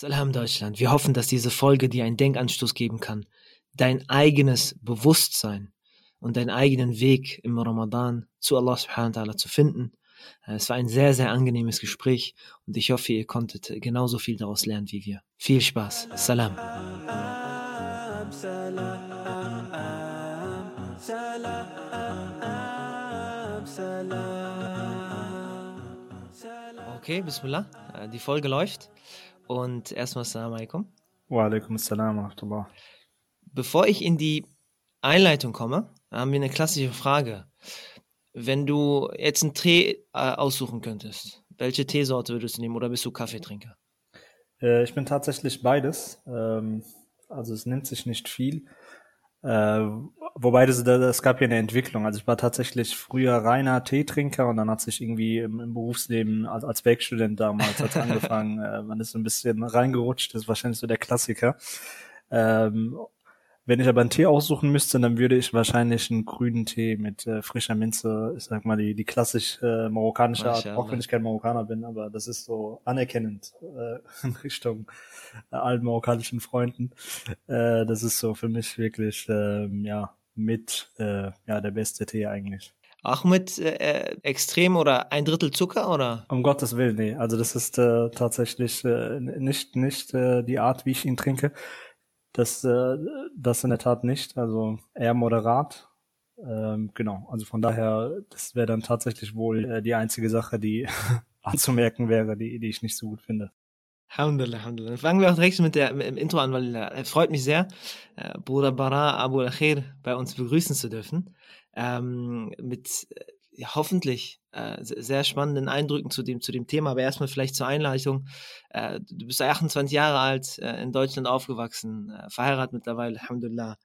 Salam Deutschland. Wir hoffen, dass diese Folge dir einen Denkanstoß geben kann, dein eigenes Bewusstsein und deinen eigenen Weg im Ramadan zu Allah subhanahu wa ta'ala zu finden. Äh, es war ein sehr, sehr angenehmes Gespräch und ich hoffe, ihr konntet genauso viel daraus lernen wie wir. Viel Spaß. Salam. Okay, Bismillah. Äh, die Folge läuft. Und erstmal Assalamu alaikum. Wa alaikum assalam wa rahmatullah. Bevor ich in die Einleitung komme, haben wir eine klassische Frage. Wenn du jetzt einen Tee äh, aussuchen könntest, welche Teesorte würdest du nehmen oder bist du Kaffeetrinker? Äh, ich bin tatsächlich beides. Ähm, also es nimmt sich nicht viel. Äh, wobei das, das gab ja eine Entwicklung. Also ich war tatsächlich früher reiner Teetrinker und dann hat sich irgendwie im, im Berufsleben als, als Werkstudent damals hat angefangen, äh, man ist so ein bisschen reingerutscht, das ist wahrscheinlich so der Klassiker. Ähm, wenn ich aber einen Tee aussuchen müsste, dann würde ich wahrscheinlich einen grünen Tee mit äh, frischer Minze, ich sag mal die, die klassisch äh, marokkanische Art, auch wenn ich kein Marokkaner bin, aber das ist so anerkennend äh, in Richtung äh, allen marokkanischen Freunden. Äh, das ist so für mich wirklich äh, ja mit äh, ja der beste Tee eigentlich. Auch mit äh, extrem oder ein Drittel Zucker oder? Um Gottes Willen, nee. Also das ist äh, tatsächlich äh, nicht nicht äh, die Art, wie ich ihn trinke. Das, äh, das in der Tat nicht. Also eher moderat. Ähm, genau. Also von daher, das wäre dann tatsächlich wohl äh, die einzige Sache, die anzumerken wäre, die, die ich nicht so gut finde. Alhamdulillah, Alhamdulillah. Fangen wir auch direkt mit, der, mit dem Intro an, weil es äh, freut mich sehr, Bruder Bara Abu Akhir bei uns begrüßen zu dürfen. Ähm, mit äh, hoffentlich äh, sehr spannenden Eindrücken zu dem, zu dem Thema. Aber erstmal vielleicht zur Einleitung. Äh, du bist 28 Jahre alt, äh, in Deutschland aufgewachsen, äh, verheiratet mittlerweile, Alhamdulillah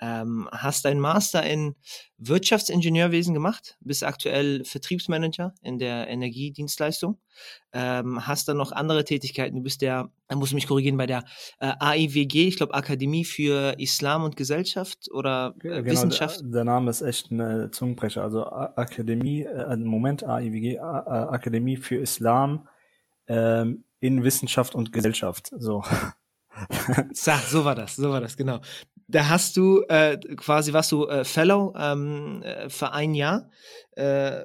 ähm, hast deinen Master in Wirtschaftsingenieurwesen gemacht, bist aktuell Vertriebsmanager in der Energiedienstleistung, ähm, hast dann noch andere Tätigkeiten. Du bist der, da muss ich mich korrigieren, bei der äh, AIWG, ich glaube Akademie für Islam und Gesellschaft oder äh, genau, Wissenschaft. Der, der, Name ist echt ein Zungenbrecher. Also Akademie, äh, Moment AIWG, Akademie für Islam ähm, in Wissenschaft und Gesellschaft. So. so war das, so war das, genau. Da hast du äh, quasi, warst du äh, Fellow ähm, äh, für ein Jahr. Äh,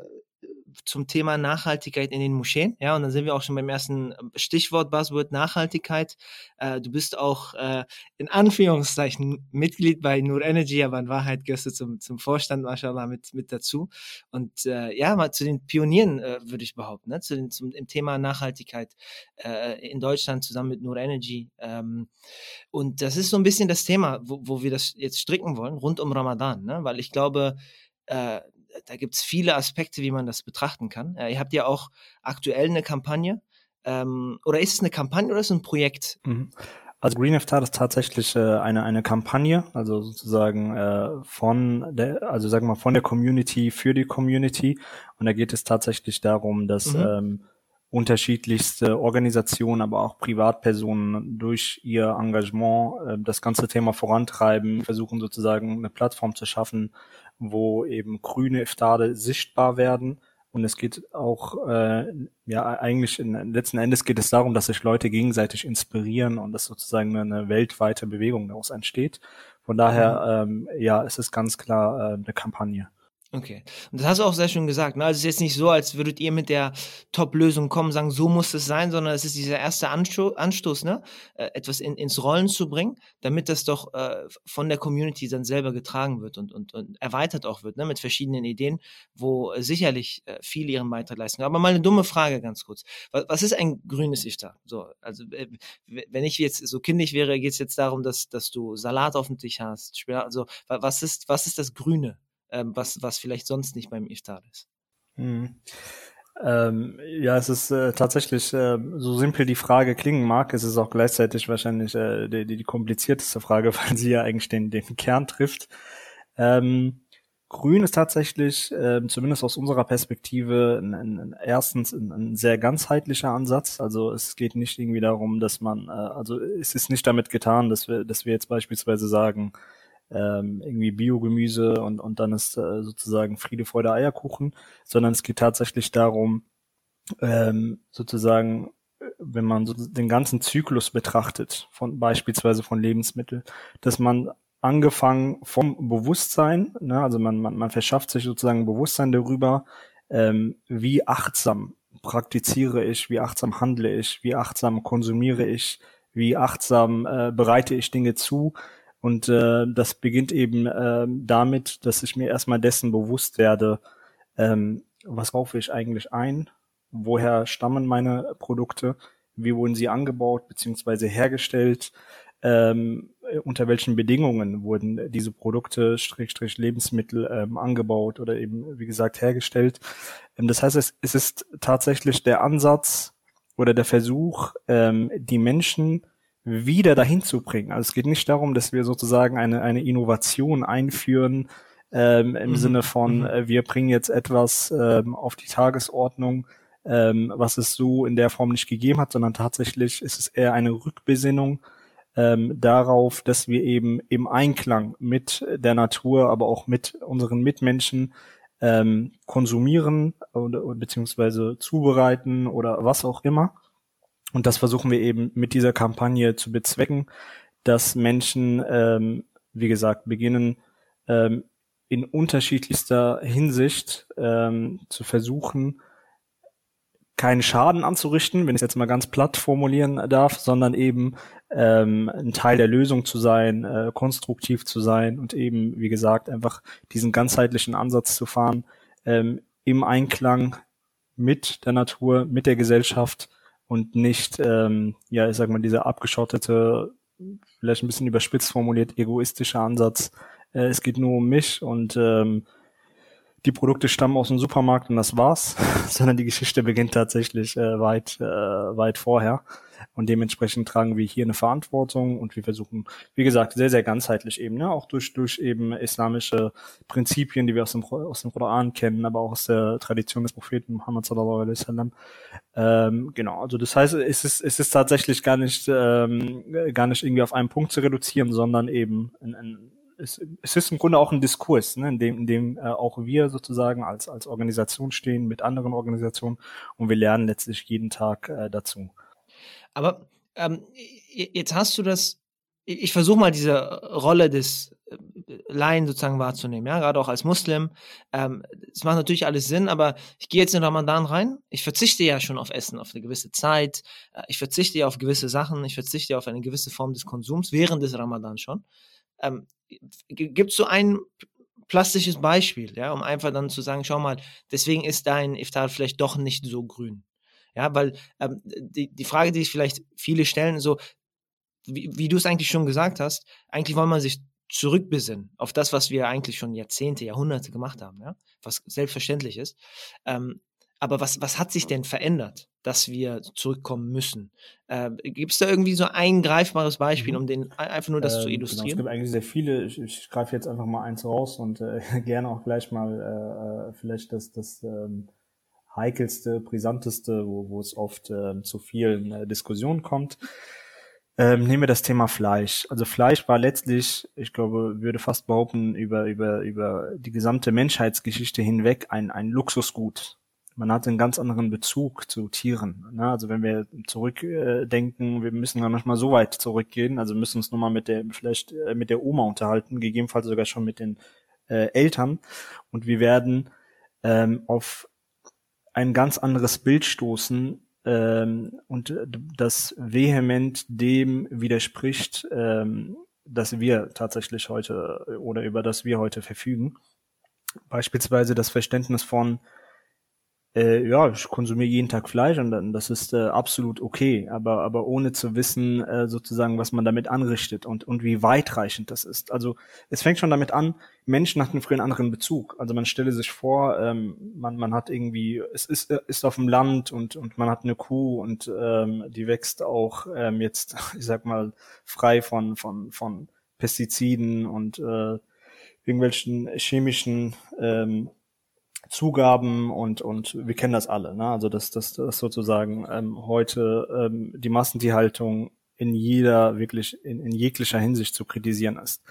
zum Thema Nachhaltigkeit in den Moscheen. Ja, und dann sind wir auch schon beim ersten Stichwort Buzzword Nachhaltigkeit. Äh, du bist auch äh, in Anführungszeichen Mitglied bei Nur Energy, aber in Wahrheit gehörst du zum, zum Vorstand, mashallah, mit, mit dazu. Und äh, ja, mal zu den Pionieren, äh, würde ich behaupten, ne? zu den, zum im Thema Nachhaltigkeit äh, in Deutschland zusammen mit Nur Energy. Ähm, und das ist so ein bisschen das Thema, wo, wo wir das jetzt stricken wollen, rund um Ramadan, ne? weil ich glaube, äh, da gibt es viele Aspekte, wie man das betrachten kann. Äh, ihr habt ja auch aktuell eine Kampagne. Ähm, oder ist es eine Kampagne oder ist es ein Projekt? Mhm. Also Green Iftar ist tatsächlich äh, eine eine Kampagne, also sozusagen äh, von der, also sagen wir von der Community für die Community. Und da geht es tatsächlich darum, dass mhm. ähm, unterschiedlichste Organisationen, aber auch Privatpersonen durch ihr Engagement äh, das ganze Thema vorantreiben, versuchen sozusagen eine Plattform zu schaffen, wo eben grüne Iftade sichtbar werden. Und es geht auch, äh, ja, eigentlich in, letzten Endes geht es darum, dass sich Leute gegenseitig inspirieren und dass sozusagen eine weltweite Bewegung daraus entsteht. Von daher, mhm. ähm, ja, es ist ganz klar äh, eine Kampagne. Okay. Und das hast du auch sehr schön gesagt. Ne? Also es ist jetzt nicht so, als würdet ihr mit der Top-Lösung kommen, sagen, so muss es sein, sondern es ist dieser erste Ansto Anstoß, ne? Äh, etwas in, ins Rollen zu bringen, damit das doch äh, von der Community dann selber getragen wird und, und, und erweitert auch wird, ne? mit verschiedenen Ideen, wo sicherlich äh, viele ihren Beitrag leisten. Aber mal eine dumme Frage ganz kurz. Was, was ist ein grünes Iftar? So, also äh, wenn ich jetzt so kindisch wäre, geht es jetzt darum, dass, dass du Salat auf dem Tisch hast. Also was ist, was ist das Grüne? Ähm, was, was vielleicht sonst nicht beim Iftar ist. Hm. Ähm, ja, es ist äh, tatsächlich, äh, so simpel die Frage klingen mag, es ist auch gleichzeitig wahrscheinlich äh, die, die, komplizierteste Frage, weil sie ja eigentlich den, den Kern trifft. Ähm, Grün ist tatsächlich, äh, zumindest aus unserer Perspektive, ein, ein, erstens ein, ein, sehr ganzheitlicher Ansatz. Also es geht nicht irgendwie darum, dass man, äh, also es ist nicht damit getan, dass wir, dass wir jetzt beispielsweise sagen, ähm, irgendwie Biogemüse und, und dann ist äh, sozusagen Friede, Freude, Eierkuchen, sondern es geht tatsächlich darum, ähm, sozusagen wenn man so den ganzen Zyklus betrachtet, von beispielsweise von Lebensmitteln, dass man angefangen vom Bewusstsein, ne, also man, man, man verschafft sich sozusagen Bewusstsein darüber, ähm, wie achtsam praktiziere ich, wie achtsam handle ich, wie achtsam konsumiere ich, wie achtsam äh, bereite ich Dinge zu. Und äh, das beginnt eben äh, damit, dass ich mir erstmal dessen bewusst werde, ähm, was kaufe ich eigentlich ein, woher stammen meine Produkte, wie wurden sie angebaut beziehungsweise hergestellt, ähm, unter welchen Bedingungen wurden diese Produkte, Strich, Lebensmittel ähm, angebaut oder eben, wie gesagt, hergestellt. Ähm, das heißt, es, es ist tatsächlich der Ansatz oder der Versuch, ähm, die Menschen wieder dahin zu bringen. Also es geht nicht darum, dass wir sozusagen eine, eine Innovation einführen, ähm, im mhm. Sinne von, mhm. äh, wir bringen jetzt etwas ähm, auf die Tagesordnung, ähm, was es so in der Form nicht gegeben hat, sondern tatsächlich ist es eher eine Rückbesinnung ähm, darauf, dass wir eben im Einklang mit der Natur, aber auch mit unseren Mitmenschen ähm, konsumieren oder, beziehungsweise zubereiten oder was auch immer. Und das versuchen wir eben mit dieser Kampagne zu bezwecken, dass Menschen, ähm, wie gesagt, beginnen, ähm, in unterschiedlichster Hinsicht ähm, zu versuchen, keinen Schaden anzurichten, wenn ich es jetzt mal ganz platt formulieren darf, sondern eben ähm, ein Teil der Lösung zu sein, äh, konstruktiv zu sein und eben, wie gesagt, einfach diesen ganzheitlichen Ansatz zu fahren, ähm, im Einklang mit der Natur, mit der Gesellschaft und nicht, ähm, ja, ich sag mal, dieser abgeschottete, vielleicht ein bisschen überspitzt formuliert, egoistische Ansatz. Äh, es geht nur um mich und ähm, die Produkte stammen aus dem Supermarkt und das war's, sondern die Geschichte beginnt tatsächlich äh, weit, äh, weit vorher. Und dementsprechend tragen wir hier eine Verantwortung und wir versuchen, wie gesagt, sehr, sehr ganzheitlich eben, ne, auch durch, durch eben islamische Prinzipien, die wir aus dem, aus dem Koran kennen, aber auch aus der Tradition des Propheten Muhammad sallallahu alaihi wasallam. Ähm, genau, also das heißt, es ist, es ist tatsächlich gar nicht, ähm, gar nicht irgendwie auf einen Punkt zu reduzieren, sondern eben ein, ein es, es ist im Grunde auch ein Diskurs, ne, in dem, in dem äh, auch wir sozusagen als, als Organisation stehen mit anderen Organisationen und wir lernen letztlich jeden Tag äh, dazu. Aber ähm, jetzt hast du das, ich versuche mal diese Rolle des äh, Laien sozusagen wahrzunehmen, ja, gerade auch als Muslim. Ähm, es macht natürlich alles Sinn, aber ich gehe jetzt in Ramadan rein. Ich verzichte ja schon auf Essen, auf eine gewisse Zeit. Äh, ich verzichte ja auf gewisse Sachen. Ich verzichte ja auf eine gewisse Form des Konsums während des Ramadan schon. Ähm, Gibt so ein plastisches Beispiel, ja, um einfach dann zu sagen, schau mal, deswegen ist dein Iftar vielleicht doch nicht so grün. Ja, weil ähm, die, die Frage, die sich vielleicht viele stellen, so, wie, wie du es eigentlich schon gesagt hast, eigentlich wollen man sich zurückbesinnen auf das, was wir eigentlich schon Jahrzehnte, Jahrhunderte gemacht haben, ja, was selbstverständlich ist. Ähm, aber was, was hat sich denn verändert, dass wir zurückkommen müssen? Äh, Gibt es da irgendwie so ein greifbares Beispiel, mhm. um den einfach nur das äh, zu illustrieren? Genau, es gibt eigentlich sehr viele. Ich, ich greife jetzt einfach mal eins raus und äh, gerne auch gleich mal äh, äh, vielleicht das, das ähm, heikelste, brisanteste, wo, wo es oft äh, zu vielen äh, Diskussionen kommt. Ähm, nehmen wir das Thema Fleisch. Also Fleisch war letztlich, ich glaube, würde fast behaupten, über, über, über die gesamte Menschheitsgeschichte hinweg ein, ein Luxusgut man hat einen ganz anderen Bezug zu Tieren. Ne? Also wenn wir zurückdenken, äh, wir müssen gar nicht mal so weit zurückgehen, also müssen uns nur mal mit der, vielleicht äh, mit der Oma unterhalten, gegebenenfalls sogar schon mit den äh, Eltern. Und wir werden ähm, auf ein ganz anderes Bild stoßen ähm, und das vehement dem widerspricht, ähm, dass wir tatsächlich heute oder über das wir heute verfügen. Beispielsweise das Verständnis von äh, ja, ich konsumiere jeden Tag Fleisch und dann, das ist äh, absolut okay, aber, aber ohne zu wissen, äh, sozusagen, was man damit anrichtet und, und wie weitreichend das ist. Also es fängt schon damit an, Menschen hatten früher einen anderen Bezug. Also man stelle sich vor, ähm, man, man hat irgendwie, es ist, äh, ist auf dem Land und, und man hat eine Kuh und ähm, die wächst auch ähm, jetzt, ich sag mal, frei von, von, von Pestiziden und äh, irgendwelchen chemischen ähm, Zugaben und und wir kennen das alle, ne? Also dass das, das sozusagen ähm, heute ähm, die Massentierhaltung in jeder wirklich in, in jeglicher Hinsicht zu kritisieren ist.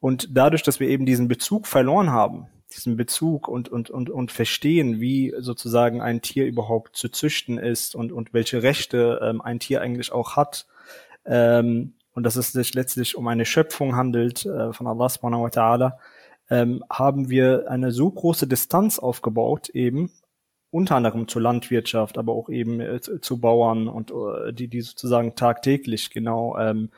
Und dadurch, dass wir eben diesen Bezug verloren haben, diesen Bezug und, und, und, und verstehen, wie sozusagen ein Tier überhaupt zu züchten ist und, und welche Rechte ähm, ein Tier eigentlich auch hat. Ähm, und dass es sich letztlich um eine Schöpfung handelt äh, von Allah subhanahu wa ta'ala, ähm, haben wir eine so große Distanz aufgebaut, eben unter anderem zur Landwirtschaft, aber auch eben äh, zu Bauern und äh, die, die sozusagen tagtäglich genau ähm,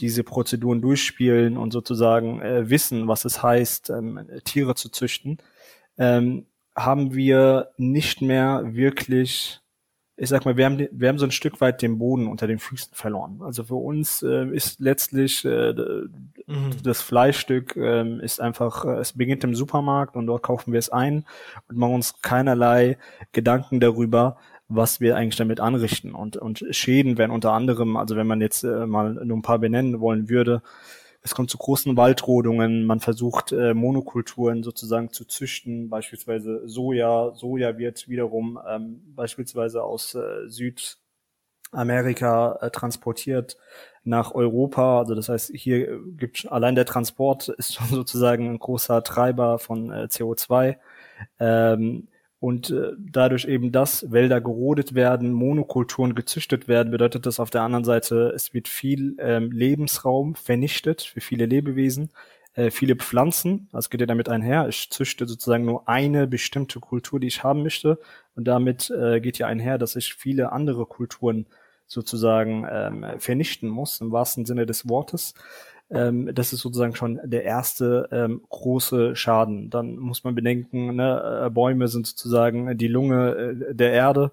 diese Prozeduren durchspielen und sozusagen äh, wissen, was es heißt, ähm, Tiere zu züchten, ähm, haben wir nicht mehr wirklich ich sag mal, wir haben, wir haben so ein Stück weit den Boden unter den Füßen verloren. Also für uns äh, ist letztlich äh, mhm. das Fleischstück äh, ist einfach, äh, es beginnt im Supermarkt und dort kaufen wir es ein und machen uns keinerlei Gedanken darüber, was wir eigentlich damit anrichten. Und, und Schäden werden unter anderem, also wenn man jetzt äh, mal nur ein paar benennen wollen würde, es kommt zu großen Waldrodungen, man versucht äh, Monokulturen sozusagen zu züchten, beispielsweise Soja. Soja wird wiederum ähm, beispielsweise aus äh, Südamerika äh, transportiert nach Europa. Also das heißt, hier gibt allein der Transport ist schon sozusagen ein großer Treiber von äh, CO2. Ähm, und äh, dadurch eben, dass Wälder gerodet werden, Monokulturen gezüchtet werden, bedeutet das auf der anderen Seite, es wird viel ähm, Lebensraum vernichtet für viele Lebewesen, äh, viele Pflanzen, das geht ja damit einher. Ich züchte sozusagen nur eine bestimmte Kultur, die ich haben möchte. Und damit äh, geht ja einher, dass ich viele andere Kulturen sozusagen ähm, vernichten muss, im wahrsten Sinne des Wortes. Ähm, das ist sozusagen schon der erste ähm, große Schaden. Dann muss man bedenken, ne, äh, Bäume sind sozusagen die Lunge äh, der Erde,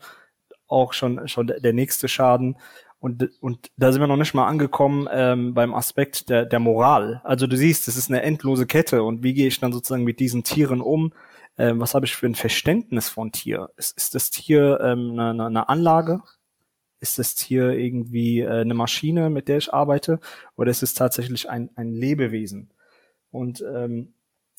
auch schon schon der nächste Schaden. Und, und da sind wir noch nicht mal angekommen ähm, beim Aspekt der, der Moral. Also du siehst, es ist eine endlose Kette. Und wie gehe ich dann sozusagen mit diesen Tieren um? Ähm, was habe ich für ein Verständnis von Tier? Ist, ist das Tier ähm, eine, eine Anlage? Ist das Tier irgendwie äh, eine Maschine, mit der ich arbeite, oder ist es tatsächlich ein, ein Lebewesen? Und ähm,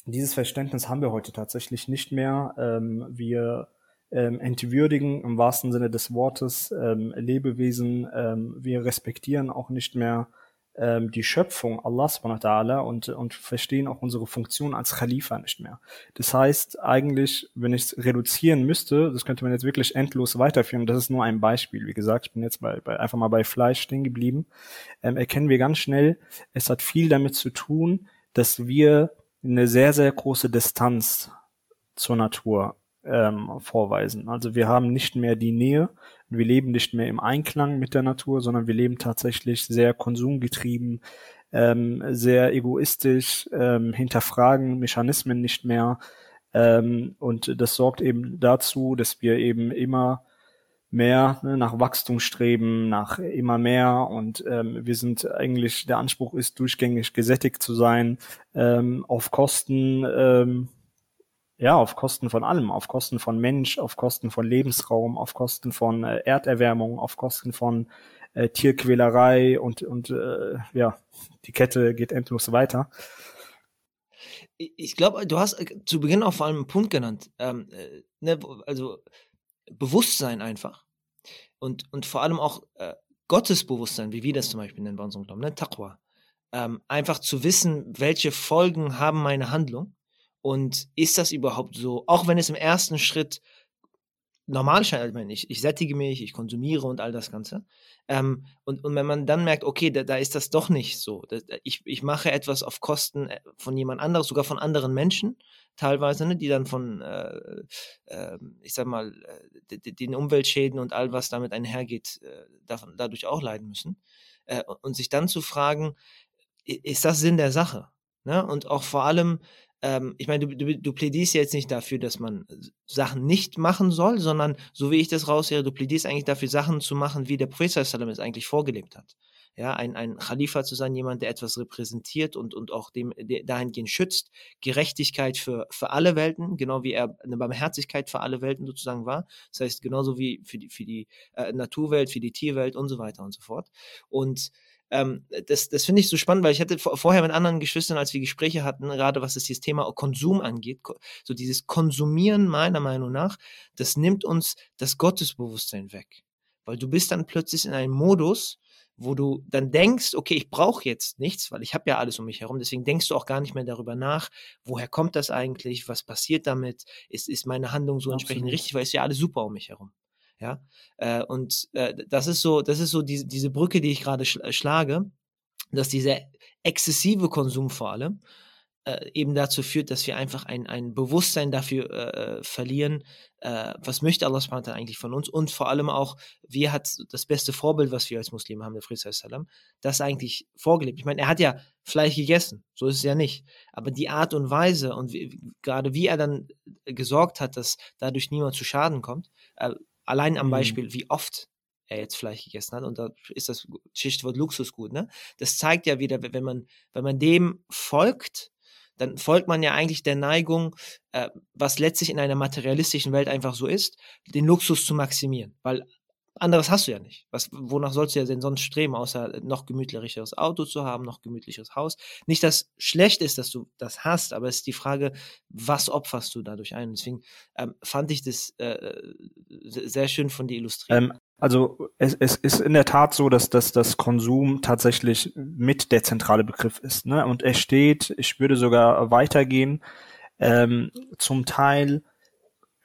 dieses Verständnis haben wir heute tatsächlich nicht mehr. Ähm, wir ähm, entwürdigen im wahrsten Sinne des Wortes ähm, Lebewesen. Ähm, wir respektieren auch nicht mehr ähm, die Schöpfung Allah subhanahu und, und verstehen auch unsere Funktion als Khalifa nicht mehr. Das heißt, eigentlich, wenn ich es reduzieren müsste, das könnte man jetzt wirklich endlos weiterführen, das ist nur ein Beispiel. Wie gesagt, ich bin jetzt bei, bei einfach mal bei Fleisch stehen geblieben, ähm, erkennen wir ganz schnell, es hat viel damit zu tun, dass wir eine sehr, sehr große Distanz zur Natur ähm, vorweisen. Also wir haben nicht mehr die Nähe, wir leben nicht mehr im Einklang mit der Natur, sondern wir leben tatsächlich sehr konsumgetrieben, ähm, sehr egoistisch, ähm, hinterfragen Mechanismen nicht mehr. Ähm, und das sorgt eben dazu, dass wir eben immer mehr ne, nach Wachstum streben, nach immer mehr und ähm, wir sind eigentlich, der Anspruch ist durchgängig gesättigt zu sein, ähm, auf Kosten ähm, ja, auf Kosten von allem, auf Kosten von Mensch, auf Kosten von Lebensraum, auf Kosten von äh, Erderwärmung, auf Kosten von äh, Tierquälerei und, und äh, ja, die Kette geht endlos weiter. Ich glaube, du hast äh, zu Beginn auch vor allem einen Punkt genannt, ähm, äh, ne, also Bewusstsein einfach und, und vor allem auch äh, Gottesbewusstsein, wie wir das zum Beispiel nennen bei unserem Glauben, ne, Taqwa. Ähm, einfach zu wissen, welche Folgen haben meine Handlung und ist das überhaupt so, auch wenn es im ersten Schritt normal scheint, ich meine, ich, ich sättige mich, ich konsumiere und all das Ganze. Ähm, und, und wenn man dann merkt, okay, da, da ist das doch nicht so. Das, ich, ich mache etwas auf Kosten äh, von jemand anderes, sogar von anderen Menschen, teilweise, ne, die dann von, äh, äh, ich sag mal, äh, den Umweltschäden und all was damit einhergeht, äh, davon, dadurch auch leiden müssen. Äh, und sich dann zu fragen, ist das Sinn der Sache? Ne? Und auch vor allem, ähm, ich meine, du, du, du plädierst jetzt nicht dafür, dass man Sachen nicht machen soll, sondern so wie ich das raushöre, du plädierst eigentlich dafür, Sachen zu machen, wie der Prophet sallam es eigentlich vorgelebt hat. Ja, ein, ein Khalifa zu sein, jemand, der etwas repräsentiert und, und auch dem, der dahingehend schützt, Gerechtigkeit für, für alle Welten, genau wie er eine Barmherzigkeit für alle Welten sozusagen war. Das heißt, genauso wie für die, für die äh, Naturwelt, für die Tierwelt und so weiter und so fort. Und ähm, das, das finde ich so spannend, weil ich hatte vorher mit anderen Geschwistern, als wir Gespräche hatten, gerade was das dieses Thema Konsum angeht, so dieses Konsumieren meiner Meinung nach, das nimmt uns das Gottesbewusstsein weg. Weil du bist dann plötzlich in einem Modus, wo du dann denkst, okay, ich brauche jetzt nichts, weil ich habe ja alles um mich herum. Deswegen denkst du auch gar nicht mehr darüber nach, woher kommt das eigentlich, was passiert damit, ist, ist meine Handlung so Absolut. entsprechend richtig, weil es ja alles super um mich herum. Ja, äh, und äh, das ist so, das ist so die, diese Brücke, die ich gerade schlage, dass dieser exzessive Konsum vor allem äh, eben dazu führt, dass wir einfach ein, ein Bewusstsein dafür äh, verlieren, äh, was möchte Allah subhanahu eigentlich von uns? Und vor allem auch, wie hat das beste Vorbild, was wir als Muslime haben, der Friedrich das eigentlich vorgelebt. Ich meine, er hat ja Fleisch gegessen, so ist es ja nicht, aber die Art und Weise und wie, gerade wie er dann gesorgt hat, dass dadurch niemand zu Schaden kommt, äh, allein am mhm. Beispiel, wie oft er jetzt Fleisch gegessen hat und da ist das Schichtwort Luxusgut, ne? Das zeigt ja wieder, wenn man, wenn man dem folgt, dann folgt man ja eigentlich der Neigung, äh, was letztlich in einer materialistischen Welt einfach so ist, den Luxus zu maximieren. Weil anderes hast du ja nicht. Was, wonach sollst du ja denn sonst streben, außer noch gemütlicheres Auto zu haben, noch gemütlicheres Haus? Nicht, dass schlecht ist, dass du das hast, aber es ist die Frage, was opferst du dadurch ein? Deswegen ähm, fand ich das äh, sehr schön von dir illustriert. Ähm, also es, es ist in der Tat so, dass, dass das Konsum tatsächlich mit der zentrale Begriff ist. Ne? Und er steht, ich würde sogar weitergehen, ähm, zum Teil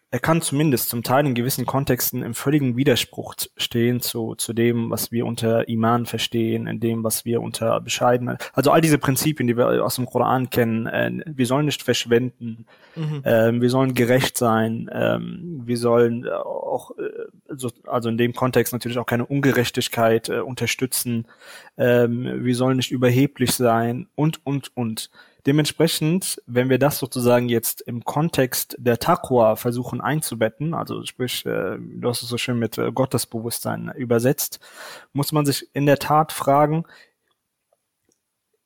er kann zumindest zum Teil in gewissen Kontexten im völligen Widerspruch stehen zu, zu dem, was wir unter Iman verstehen, in dem, was wir unter Bescheidenheit, also all diese Prinzipien, die wir aus dem Koran kennen, äh, wir sollen nicht verschwenden, mhm. äh, wir sollen gerecht sein, äh, wir sollen auch, äh, so, also in dem Kontext natürlich auch keine Ungerechtigkeit äh, unterstützen, äh, wir sollen nicht überheblich sein und, und, und. Dementsprechend, wenn wir das sozusagen jetzt im Kontext der Taqwa versuchen einzubetten, also sprich, äh, du hast es so schön mit äh, Gottesbewusstsein übersetzt, muss man sich in der Tat fragen,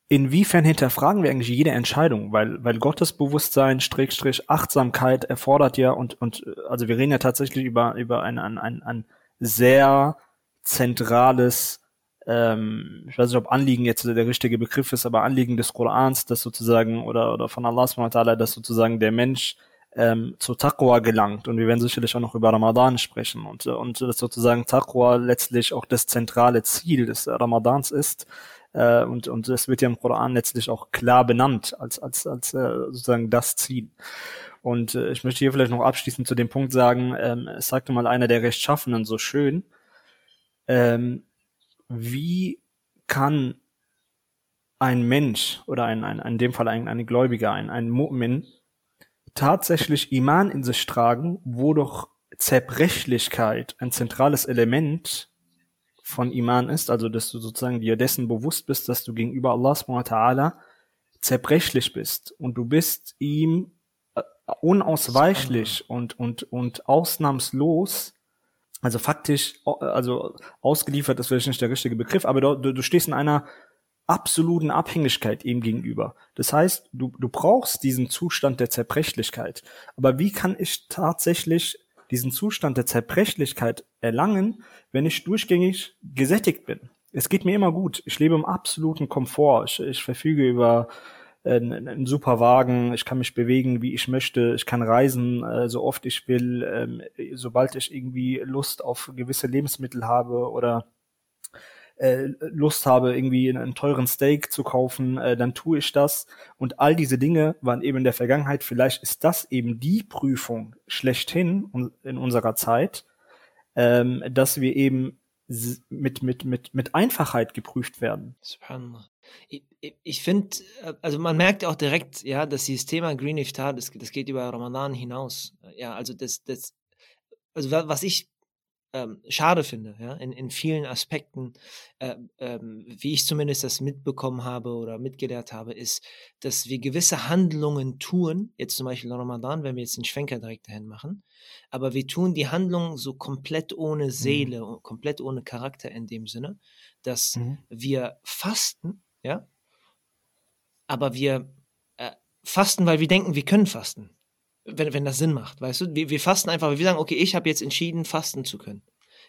inwiefern hinterfragen wir eigentlich jede Entscheidung, weil, weil Gottesbewusstsein, Strich, Achtsamkeit erfordert ja und, und, also wir reden ja tatsächlich über, über ein, ein, ein, ein sehr zentrales ähm, ich weiß nicht, ob Anliegen jetzt der richtige Begriff ist, aber Anliegen des Korans, das sozusagen, oder, oder von Allah subhanahu dass sozusagen der Mensch ähm, zu Taqwa gelangt. Und wir werden sicherlich auch noch über Ramadan sprechen. Und, und dass sozusagen Taqwa letztlich auch das zentrale Ziel des Ramadans ist. Äh, und, und es wird ja im Koran letztlich auch klar benannt als, als, als äh, sozusagen das Ziel. Und äh, ich möchte hier vielleicht noch abschließend zu dem Punkt sagen, ähm, es sagte mal einer der Rechtschaffenen so schön, ähm, wie kann ein Mensch oder ein, ein in dem Fall ein, ein Gläubiger, ein, ein Mu'min, tatsächlich Iman in sich tragen, wo doch Zerbrechlichkeit ein zentrales Element von Iman ist, also dass du sozusagen dir dessen bewusst bist, dass du gegenüber Allah subhanahu zerbrechlich bist und du bist ihm äh, unausweichlich und, und, und ausnahmslos also faktisch, also ausgeliefert ist vielleicht nicht der richtige Begriff, aber du, du stehst in einer absoluten Abhängigkeit ihm gegenüber. Das heißt, du, du brauchst diesen Zustand der Zerbrechlichkeit. Aber wie kann ich tatsächlich diesen Zustand der Zerbrechlichkeit erlangen, wenn ich durchgängig gesättigt bin? Es geht mir immer gut. Ich lebe im absoluten Komfort. Ich, ich verfüge über ein, ein super Wagen, ich kann mich bewegen, wie ich möchte, ich kann reisen, äh, so oft ich will, ähm, sobald ich irgendwie Lust auf gewisse Lebensmittel habe oder äh, Lust habe, irgendwie einen teuren Steak zu kaufen, äh, dann tue ich das. Und all diese Dinge waren eben in der Vergangenheit. Vielleicht ist das eben die Prüfung schlechthin in unserer Zeit, ähm, dass wir eben mit, mit, mit, mit Einfachheit geprüft werden. Ich, ich finde, äh, also man merkt auch direkt, ja, dass dieses Thema Green Iftar, das, das geht über Ramadan hinaus. Ja, also das, das, also was ich ähm, schade finde, ja, in, in vielen Aspekten, äh, ähm, wie ich zumindest das mitbekommen habe oder mitgelehrt habe, ist, dass wir gewisse Handlungen tun, jetzt zum Beispiel Ramadan, wenn wir jetzt den Schwenker direkt dahin machen, aber wir tun die Handlung so komplett ohne mhm. Seele, mhm. komplett ohne Charakter in dem Sinne, dass mhm. wir fasten, ja, aber wir äh, fasten, weil wir denken, wir können fasten wenn, wenn das Sinn macht, weißt du? Wir, wir fasten einfach, wir sagen, okay, ich habe jetzt entschieden, fasten zu können.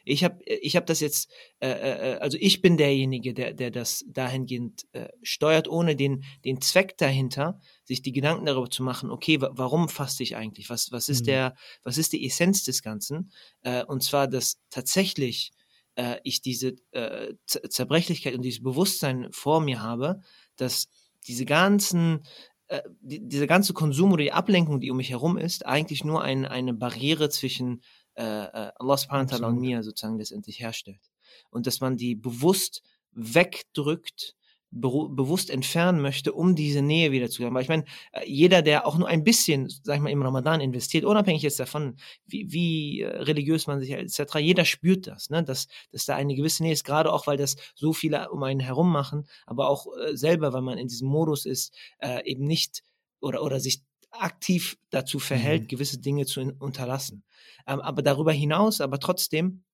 Ich habe ich hab das jetzt, äh, äh, also ich bin derjenige, der, der das dahingehend äh, steuert, ohne den, den Zweck dahinter, sich die Gedanken darüber zu machen, okay, warum faste ich eigentlich? Was, was, ist mhm. der, was ist die Essenz des Ganzen? Äh, und zwar, dass tatsächlich äh, ich diese äh, Zerbrechlichkeit und dieses Bewusstsein vor mir habe, dass diese ganzen äh, die, dieser ganze Konsum oder die Ablenkung, die um mich herum ist, eigentlich nur ein, eine Barriere zwischen äh, äh Allah subhanahu wa ta'ala und mir sozusagen letztendlich herstellt. Und dass man die bewusst wegdrückt bewusst entfernen möchte, um diese Nähe wieder zu haben. Weil ich meine, äh, jeder, der auch nur ein bisschen, sag ich mal, im Ramadan investiert, unabhängig jetzt davon, wie, wie äh, religiös man sich etc., jeder spürt das, ne? dass, dass da eine gewisse Nähe ist, gerade auch, weil das so viele um einen herum machen, aber auch äh, selber, weil man in diesem Modus ist, äh, eben nicht oder, oder sich aktiv dazu verhält, mhm. gewisse Dinge zu unterlassen. Ähm, aber darüber hinaus, aber trotzdem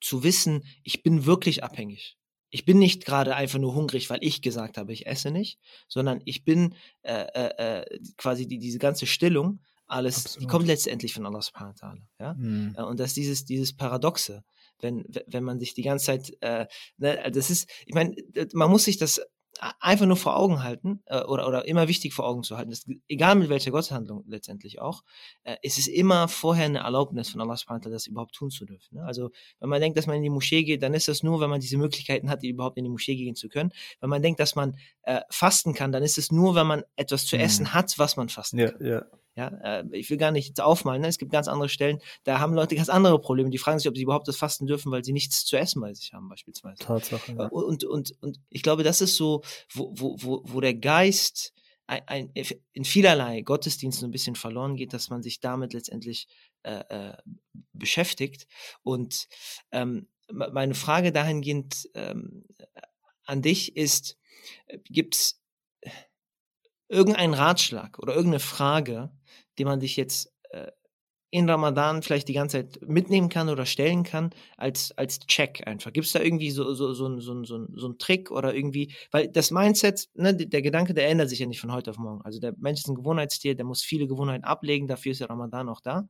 zu wissen, ich bin wirklich abhängig ich bin nicht gerade einfach nur hungrig, weil ich gesagt habe, ich esse nicht, sondern ich bin äh, äh, äh quasi die, diese ganze Stillung, alles, die kommt letztendlich von Allah subhanahu wa ta'ala. Ja? Mhm. Und das ist dieses, dieses Paradoxe, wenn, wenn man sich die ganze Zeit, äh, ne, das ist, ich meine, man muss sich das einfach nur vor Augen halten äh, oder, oder immer wichtig vor Augen zu halten, dass, egal mit welcher Gotteshandlung letztendlich auch, äh, ist es immer vorher eine Erlaubnis von Allah subhanahu das überhaupt tun zu dürfen. Ne? Also wenn man denkt, dass man in die Moschee geht, dann ist das nur, wenn man diese Möglichkeiten hat, überhaupt in die Moschee gehen zu können. Wenn man denkt, dass man äh, fasten kann, dann ist es nur, wenn man etwas zu mhm. essen hat, was man fasten ja, kann. Ja. Ja, äh, ich will gar nicht aufmalen. Ne? Es gibt ganz andere Stellen, da haben Leute ganz andere Probleme. Die fragen sich, ob sie überhaupt das fasten dürfen, weil sie nichts zu essen bei sich haben, beispielsweise. Tatsache. Ja. Und, und, und ich glaube, das ist so, wo, wo, wo, wo der Geist ein, ein, in vielerlei Gottesdiensten ein bisschen verloren geht, dass man sich damit letztendlich äh, äh, beschäftigt. Und ähm, meine Frage dahingehend ähm, an dich ist, äh, gibt es irgendeinen Ratschlag oder irgendeine Frage, die man sich jetzt äh, in Ramadan vielleicht die ganze Zeit mitnehmen kann oder stellen kann, als, als Check einfach. Gibt es da irgendwie so, so, so, so, so, so einen Trick oder irgendwie, weil das Mindset, ne, der Gedanke, der ändert sich ja nicht von heute auf morgen. Also der Mensch ist ein Gewohnheitstier, der muss viele Gewohnheiten ablegen, dafür ist der Ramadan auch da,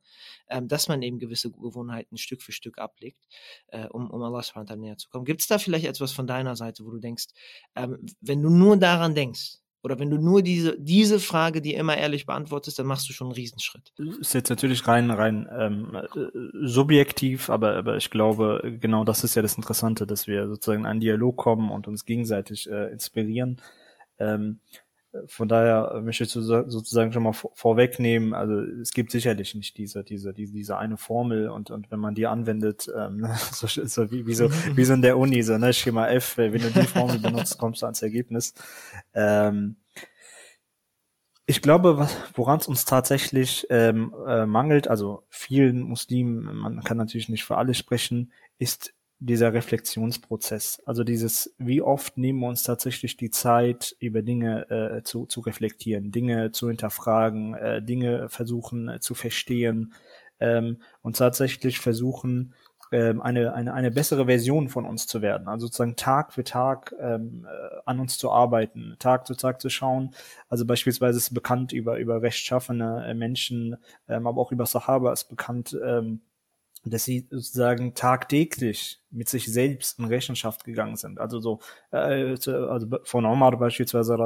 ähm, dass man eben gewisse Gewohnheiten Stück für Stück ablegt, äh, um, um Allah subhanahu näher zu kommen. Gibt es da vielleicht etwas von deiner Seite, wo du denkst, ähm, wenn du nur daran denkst, oder wenn du nur diese, diese Frage dir immer ehrlich beantwortest, dann machst du schon einen Riesenschritt. Ist jetzt natürlich rein, rein ähm, äh, subjektiv, aber, aber ich glaube, genau das ist ja das Interessante, dass wir sozusagen in einen Dialog kommen und uns gegenseitig äh, inspirieren. Ähm, von daher möchte ich sozusagen schon mal vorwegnehmen, also es gibt sicherlich nicht diese, diese, diese, diese eine Formel und, und wenn man die anwendet, ähm, so, so wie, wie, so, wie so in der Uni, so ne, Schema F, wenn du die Formel benutzt, kommst du ans Ergebnis. Ähm, ich glaube, woran es uns tatsächlich ähm, äh, mangelt, also vielen Muslimen, man kann natürlich nicht für alle sprechen, ist dieser Reflexionsprozess. Also dieses, wie oft nehmen wir uns tatsächlich die Zeit, über Dinge äh, zu, zu reflektieren, Dinge zu hinterfragen, äh, Dinge versuchen äh, zu verstehen ähm, und tatsächlich versuchen, ähm, eine, eine, eine bessere Version von uns zu werden. Also sozusagen Tag für Tag ähm, äh, an uns zu arbeiten, Tag zu Tag zu schauen. Also beispielsweise ist bekannt über, über rechtschaffene äh, Menschen, ähm, aber auch über Sahaba ist bekannt, ähm, dass sie sozusagen tagtäglich mit sich selbst in Rechenschaft gegangen sind. Also so, äh, also von Omar beispielsweise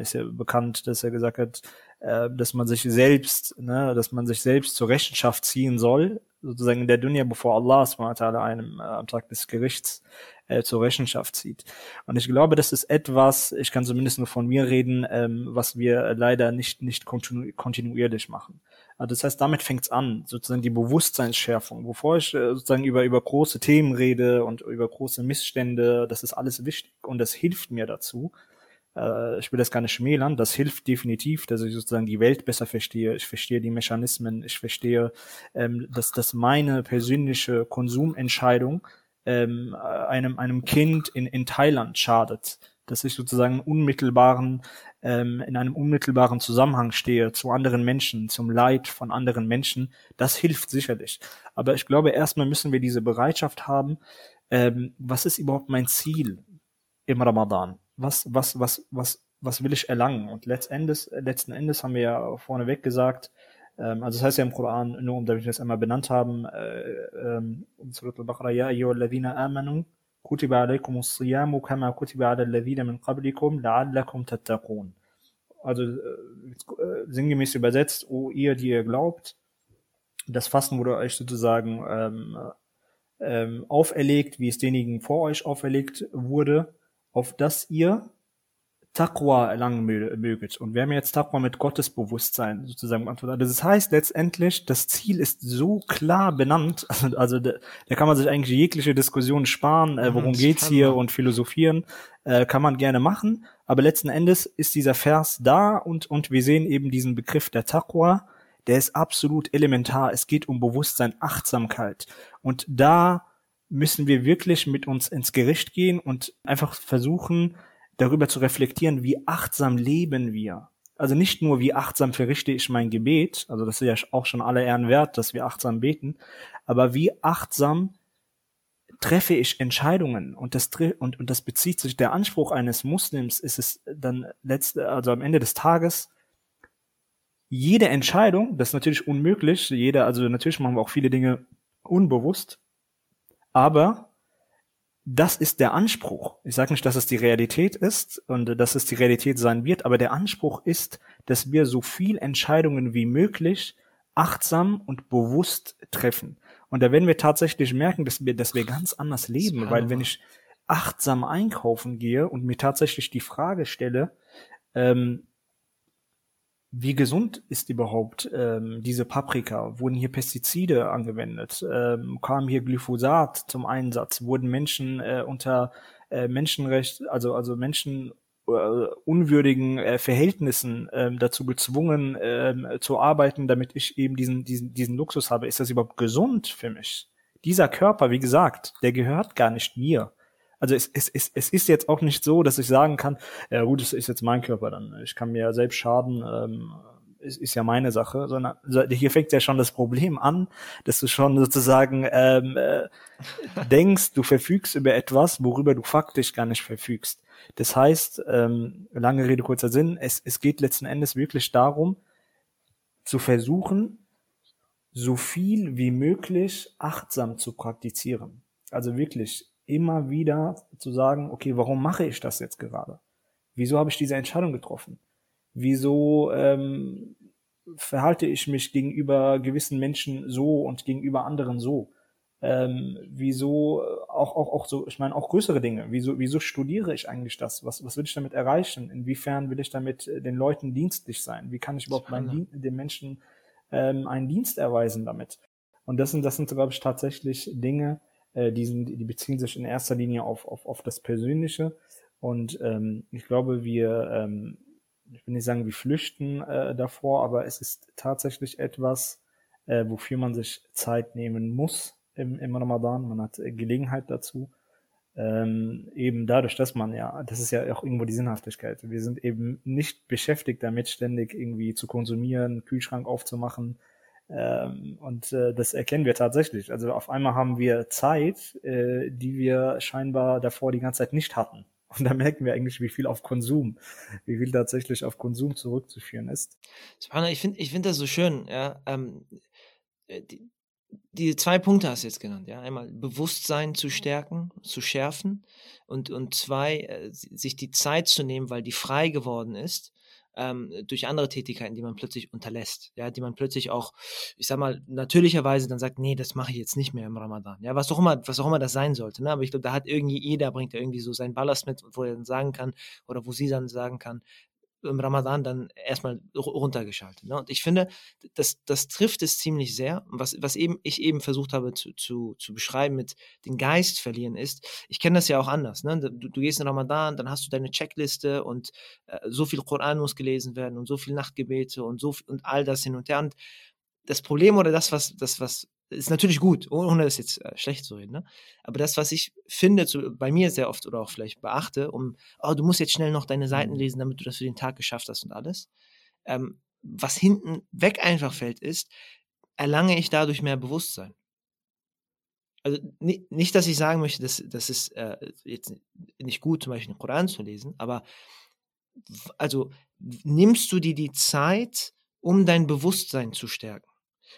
ist ja bekannt, dass er gesagt hat, äh, dass man sich selbst, ne, dass man sich selbst zur Rechenschaft ziehen soll, sozusagen in der Dunya, bevor Allah einem äh, am Tag des Gerichts äh, zur Rechenschaft zieht. Und ich glaube, das ist etwas, ich kann zumindest nur von mir reden, ähm, was wir leider nicht nicht kontinu kontinuierlich machen. Also das heißt, damit fängt's an, sozusagen die Bewusstseinsschärfung. Bevor ich äh, sozusagen über, über große Themen rede und über große Missstände, das ist alles wichtig und das hilft mir dazu. Äh, ich will das gar nicht schmälern, das hilft definitiv, dass ich sozusagen die Welt besser verstehe. Ich verstehe die Mechanismen, ich verstehe, ähm, dass, dass meine persönliche Konsumentscheidung ähm, einem, einem Kind in, in Thailand schadet dass ich sozusagen unmittelbaren, ähm, in einem unmittelbaren Zusammenhang stehe zu anderen Menschen, zum Leid von anderen Menschen, das hilft sicherlich. Aber ich glaube, erstmal müssen wir diese Bereitschaft haben, ähm, was ist überhaupt mein Ziel im Ramadan? Was, was, was, was, was will ich erlangen? Und letztendlich, letzten Endes haben wir ja vorneweg gesagt, ähm, also das heißt ja im Koran, nur um damit wir das einmal benannt haben, äh, ähm, Surat al-Baqarah, ja, ayyuhalladhina amanu, كتب عليكم الصيام كما كتب على الذين من قبلكم لعلكم تتقون. Also äh, sinngemäß übersetzt, o ihr, die ihr glaubt, das Fasten wurde euch sozusagen ähm, ähm, auferlegt, wie es denjenigen vor euch auferlegt wurde, auf dass ihr Taqwa erlangen möget. Und wir haben jetzt Taqwa mit Gottesbewusstsein sozusagen beantwortet. Also das heißt letztendlich, das Ziel ist so klar benannt, also, also da, da kann man sich eigentlich jegliche Diskussion sparen, äh, worum geht's hier und philosophieren, äh, kann man gerne machen. Aber letzten Endes ist dieser Vers da und, und wir sehen eben diesen Begriff der Taqwa, der ist absolut elementar. Es geht um Bewusstsein, Achtsamkeit. Und da müssen wir wirklich mit uns ins Gericht gehen und einfach versuchen, darüber zu reflektieren, wie achtsam leben wir. Also nicht nur, wie achtsam verrichte ich mein Gebet, also das ist ja auch schon alle Ehren wert, dass wir achtsam beten, aber wie achtsam treffe ich Entscheidungen und das und, und das bezieht sich der Anspruch eines Muslims ist es dann letzte also am Ende des Tages jede Entscheidung das ist natürlich unmöglich jeder also natürlich machen wir auch viele Dinge unbewusst aber das ist der Anspruch. Ich sage nicht, dass es die Realität ist und dass es die Realität sein wird, aber der Anspruch ist, dass wir so viel Entscheidungen wie möglich achtsam und bewusst treffen. Und da werden wir tatsächlich merken, dass wir, dass wir ganz anders leben, weil wenn ich achtsam einkaufen gehe und mir tatsächlich die Frage stelle, ähm, wie gesund ist überhaupt ähm, diese Paprika? Wurden hier Pestizide angewendet? Ähm, kam hier Glyphosat zum Einsatz? Wurden Menschen äh, unter äh, Menschenrecht, also also Menschen äh, unwürdigen äh, Verhältnissen äh, dazu gezwungen äh, zu arbeiten, damit ich eben diesen diesen diesen Luxus habe? Ist das überhaupt gesund für mich? Dieser Körper, wie gesagt, der gehört gar nicht mir. Also es, es, es, es ist jetzt auch nicht so, dass ich sagen kann, ja gut, es ist jetzt mein Körper dann. Ich kann mir ja selbst schaden, ähm, ist, ist ja meine Sache, sondern hier fängt ja schon das Problem an, dass du schon sozusagen ähm, äh, denkst, du verfügst über etwas, worüber du faktisch gar nicht verfügst. Das heißt, ähm, lange Rede, kurzer Sinn, es, es geht letzten Endes wirklich darum, zu versuchen, so viel wie möglich achtsam zu praktizieren. Also wirklich immer wieder zu sagen, okay, warum mache ich das jetzt gerade? Wieso habe ich diese Entscheidung getroffen? Wieso ähm, verhalte ich mich gegenüber gewissen Menschen so und gegenüber anderen so? Ähm, wieso auch auch auch so, ich meine auch größere Dinge. Wieso wieso studiere ich eigentlich das? Was was will ich damit erreichen? Inwiefern will ich damit äh, den Leuten dienstlich sein? Wie kann ich überhaupt meinen, den Menschen ähm, einen Dienst erweisen damit? Und das sind das sind glaube ich tatsächlich Dinge, äh, die, sind, die beziehen sich in erster Linie auf, auf, auf das Persönliche. Und ähm, ich glaube, wir, ähm, ich will nicht sagen, wir flüchten äh, davor, aber es ist tatsächlich etwas, äh, wofür man sich Zeit nehmen muss im, im Ramadan. Man hat Gelegenheit dazu. Ähm, eben dadurch, dass man ja, das ist ja auch irgendwo die Sinnhaftigkeit. Wir sind eben nicht beschäftigt damit, ständig irgendwie zu konsumieren, Kühlschrank aufzumachen, ähm, und äh, das erkennen wir tatsächlich. Also auf einmal haben wir Zeit, äh, die wir scheinbar davor die ganze Zeit nicht hatten. Und da merken wir eigentlich, wie viel auf Konsum, wie viel tatsächlich auf Konsum zurückzuführen ist. Ich finde ich finde das so schön, ja. Ähm, äh, die, die zwei Punkte hast du jetzt genannt, ja. Einmal Bewusstsein zu stärken, zu schärfen und, und zwei, äh, sich die Zeit zu nehmen, weil die frei geworden ist, ähm, durch andere Tätigkeiten, die man plötzlich unterlässt, ja, die man plötzlich auch, ich sag mal, natürlicherweise dann sagt, nee, das mache ich jetzt nicht mehr im Ramadan, ja, was auch immer, was auch immer das sein sollte, ne? aber ich glaube, da hat irgendwie jeder, bringt irgendwie so seinen Ballast mit, wo er dann sagen kann, oder wo sie dann sagen kann, im Ramadan dann erstmal runtergeschaltet. Ne? Und ich finde, das, das trifft es ziemlich sehr. Was, was eben ich eben versucht habe zu, zu, zu beschreiben mit den Geist verlieren ist, ich kenne das ja auch anders. Ne? Du, du, gehst in Ramadan, dann hast du deine Checkliste und äh, so viel Koran muss gelesen werden und so viel Nachtgebete und so und all das hin und her. Und das Problem oder das, was, das, was ist natürlich gut, ohne das jetzt äh, schlecht zu reden. Ne? Aber das, was ich finde, zu, bei mir sehr oft oder auch vielleicht beachte, um, oh, du musst jetzt schnell noch deine Seiten mhm. lesen, damit du das für den Tag geschafft hast und alles. Ähm, was hinten weg einfach fällt, ist, erlange ich dadurch mehr Bewusstsein. Also nicht, nicht dass ich sagen möchte, dass das ist äh, jetzt nicht gut, zum Beispiel den Koran zu lesen, aber also nimmst du dir die Zeit, um dein Bewusstsein zu stärken.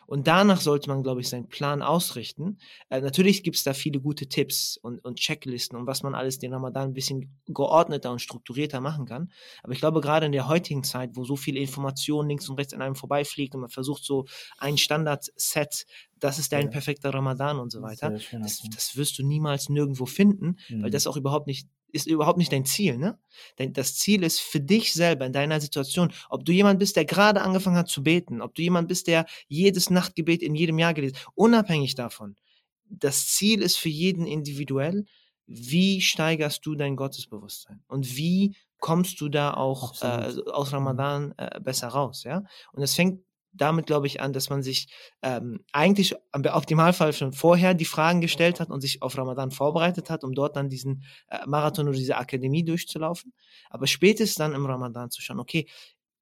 Und danach sollte man, glaube ich, seinen Plan ausrichten. Äh, natürlich gibt es da viele gute Tipps und, und Checklisten und was man alles den Ramadan ein bisschen geordneter und strukturierter machen kann. Aber ich glaube, gerade in der heutigen Zeit, wo so viel Information links und rechts an einem vorbeifliegt und man versucht so ein Standard-Set, das ist dein ja. perfekter Ramadan und so weiter, das, das, wirst du niemals nirgendwo finden, mhm. weil das auch überhaupt nicht ist überhaupt nicht dein Ziel, ne? Denn das Ziel ist für dich selber in deiner Situation, ob du jemand bist, der gerade angefangen hat zu beten, ob du jemand bist, der jedes Nachtgebet in jedem Jahr gelesen, unabhängig davon. Das Ziel ist für jeden individuell, wie steigerst du dein Gottesbewusstsein und wie kommst du da auch äh, aus Ramadan äh, besser raus, ja? Und es fängt damit, glaube ich, an, dass man sich ähm, eigentlich im Optimalfall schon vorher die Fragen gestellt hat und sich auf Ramadan vorbereitet hat, um dort dann diesen äh, Marathon oder diese Akademie durchzulaufen. Aber spätestens dann im Ramadan zu schauen, okay,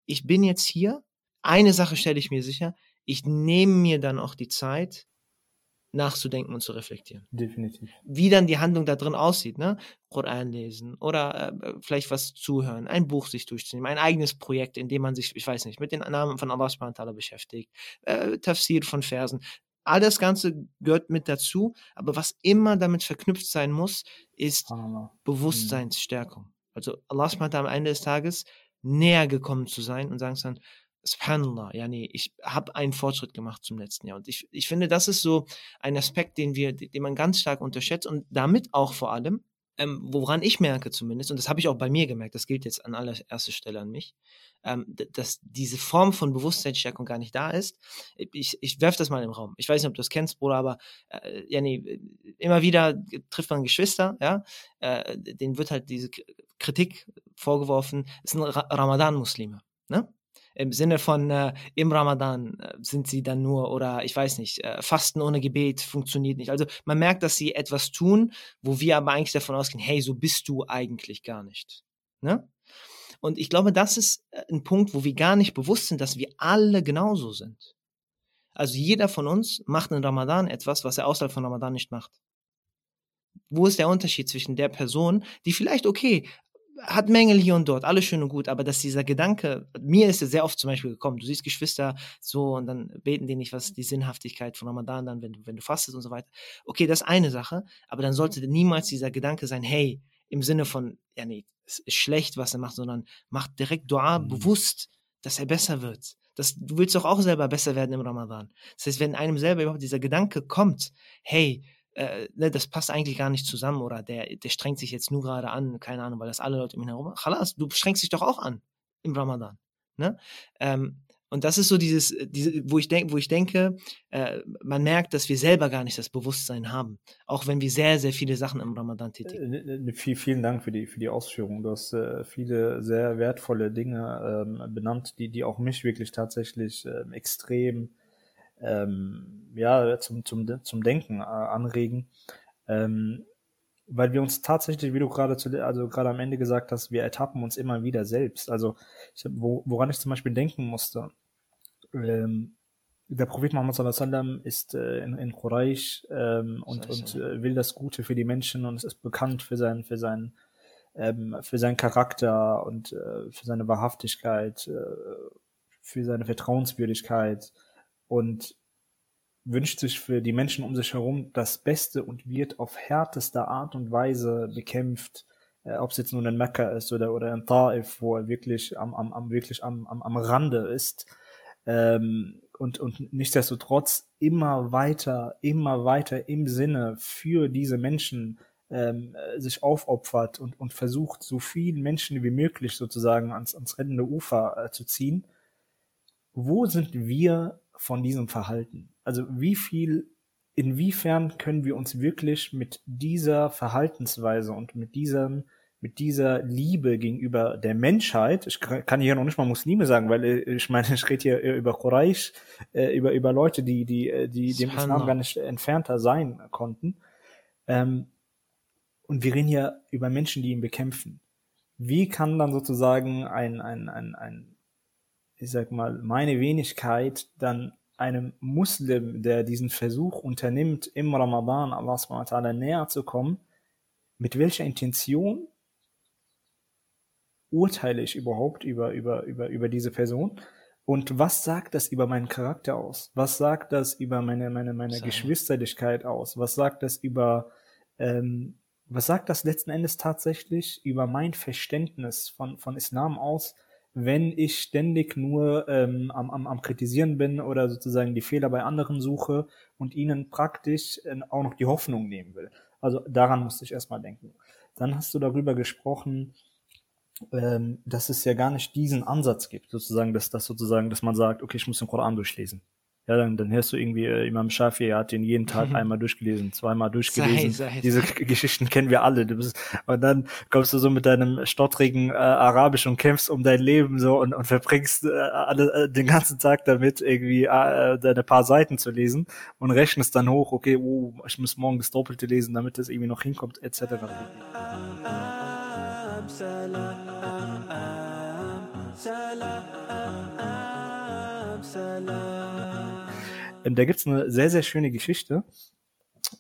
ich bin jetzt hier, eine Sache stelle ich mir sicher, ich nehme mir dann auch die Zeit, nachzudenken und zu reflektieren. Definitiv. Wie dann die Handlung da drin aussieht, ne? Koran lesen oder äh, vielleicht was zuhören, ein Buch sich durchzunehmen, ein eigenes Projekt, in dem man sich, ich weiß nicht, mit den Namen von Allah subhanahu beschäftigt, äh, Tafsir von Versen. All das Ganze gehört mit dazu, aber was immer damit verknüpft sein muss, ist mhm. Bewusstseinsstärkung. Also Allah subhanahu am Ende des Tages näher gekommen zu sein und sagen zu dann, Subhanallah, nee, ich habe einen Fortschritt gemacht zum letzten Jahr. Und ich, ich finde, das ist so ein Aspekt, den wir, den man ganz stark unterschätzt und damit auch vor allem, ähm, woran ich merke zumindest, und das habe ich auch bei mir gemerkt, das gilt jetzt an allererster Stelle an mich, ähm, dass diese Form von Bewusstseinsstärkung gar nicht da ist. Ich, ich werfe das mal im Raum. Ich weiß nicht, ob du das kennst, Bruder, aber äh, ja, immer wieder trifft man Geschwister, ja, äh, denen wird halt diese Kritik vorgeworfen, es sind Ramadan-Muslime, ne? Im Sinne von äh, im Ramadan äh, sind sie dann nur oder ich weiß nicht, äh, Fasten ohne Gebet funktioniert nicht. Also man merkt, dass sie etwas tun, wo wir aber eigentlich davon ausgehen, hey, so bist du eigentlich gar nicht. Ne? Und ich glaube, das ist äh, ein Punkt, wo wir gar nicht bewusst sind, dass wir alle genauso sind. Also jeder von uns macht in Ramadan etwas, was er außerhalb von Ramadan nicht macht. Wo ist der Unterschied zwischen der Person, die vielleicht, okay, hat Mängel hier und dort, alles schön und gut, aber dass dieser Gedanke, mir ist es sehr oft zum Beispiel gekommen, du siehst Geschwister so und dann beten die nicht, was die Sinnhaftigkeit von Ramadan dann, wenn du, wenn du fastest und so weiter. Okay, das ist eine Sache, aber dann sollte niemals dieser Gedanke sein, hey, im Sinne von, ja nee, es ist schlecht, was er macht, sondern macht direkt Dua mhm. bewusst, dass er besser wird. Das, du willst doch auch selber besser werden im Ramadan. Das heißt, wenn einem selber überhaupt dieser Gedanke kommt, hey, äh, ne, das passt eigentlich gar nicht zusammen oder der, der strengt sich jetzt nur gerade an, keine Ahnung, weil das alle Leute um ihn herum Chalas, du strengst dich doch auch an im Ramadan. Ne? Ähm, und das ist so dieses, diese, wo ich denke, wo ich denke, äh, man merkt, dass wir selber gar nicht das Bewusstsein haben, auch wenn wir sehr, sehr viele Sachen im Ramadan tätigen. Äh, vielen Dank für die für die Ausführung. Du hast äh, viele sehr wertvolle Dinge ähm, benannt, die die auch mich wirklich tatsächlich äh, extrem ähm, ja, zum, zum, zum Denken äh, anregen. Ähm, weil wir uns tatsächlich, wie du gerade zu, also gerade am Ende gesagt hast, wir ertappen uns immer wieder selbst. Also ich, wo, woran ich zum Beispiel denken musste, ähm, der Prophet Muhammad sallam ist äh, in, in Quraysh ähm, und, und äh, will das Gute für die Menschen und es ist bekannt für sein für sein ähm, für seinen Charakter und äh, für seine Wahrhaftigkeit, äh, für seine Vertrauenswürdigkeit und wünscht sich für die Menschen um sich herum das Beste und wird auf härteste Art und Weise bekämpft, äh, ob es jetzt nun in Mekka ist oder, oder in Taif, wo er wirklich am, am, am wirklich am, am, am Rande ist. Ähm, und, und nichtsdestotrotz immer weiter, immer weiter im Sinne für diese Menschen ähm, sich aufopfert und, und versucht, so vielen Menschen wie möglich sozusagen ans, ans rettende Ufer äh, zu ziehen. Wo sind wir von diesem Verhalten? Also wie viel, inwiefern können wir uns wirklich mit dieser Verhaltensweise und mit diesem, mit dieser Liebe gegenüber der Menschheit, ich kann hier noch nicht mal Muslime sagen, weil äh, ich meine, ich rede hier über Quraysh, äh, über, über Leute, die, die, äh, die dem Islam gar nicht entfernter sein konnten. Ähm, und wir reden hier über Menschen, die ihn bekämpfen. Wie kann dann sozusagen ein, ein, ein, ein ich sag mal, meine Wenigkeit dann einem Muslim, der diesen Versuch unternimmt, im Ramadan Allah subhanahu näher zu kommen, mit welcher Intention urteile ich überhaupt über, über, über, über diese Person? Und was sagt das über meinen Charakter aus? Was sagt das über meine, meine, meine. Geschwisterlichkeit aus? Was sagt das über, ähm, was sagt das letzten Endes tatsächlich über mein Verständnis von, von Islam aus, wenn ich ständig nur ähm, am, am, am Kritisieren bin oder sozusagen die Fehler bei anderen suche und ihnen praktisch äh, auch noch die Hoffnung nehmen will? Also daran musste ich erstmal denken. Dann hast du darüber gesprochen, ähm, dass es ja gar nicht diesen Ansatz gibt, sozusagen, dass das sozusagen, dass man sagt, okay, ich muss den Koran durchlesen. Ja, dann, dann hörst du irgendwie, äh, Imam Shafi er hat den jeden Tag einmal durchgelesen, zweimal durchgelesen. Sei, sei, Diese sei. Geschichten kennen wir alle. Du bist, und dann kommst du so mit deinem stottrigen äh, Arabisch und kämpfst um dein Leben so und, und verbringst äh, alle, äh, den ganzen Tag damit, irgendwie äh, deine paar Seiten zu lesen und rechnest dann hoch, okay, oh, ich muss morgen das Doppelte lesen, damit das irgendwie noch hinkommt, etc. Ähm, da gibt's eine sehr, sehr schöne Geschichte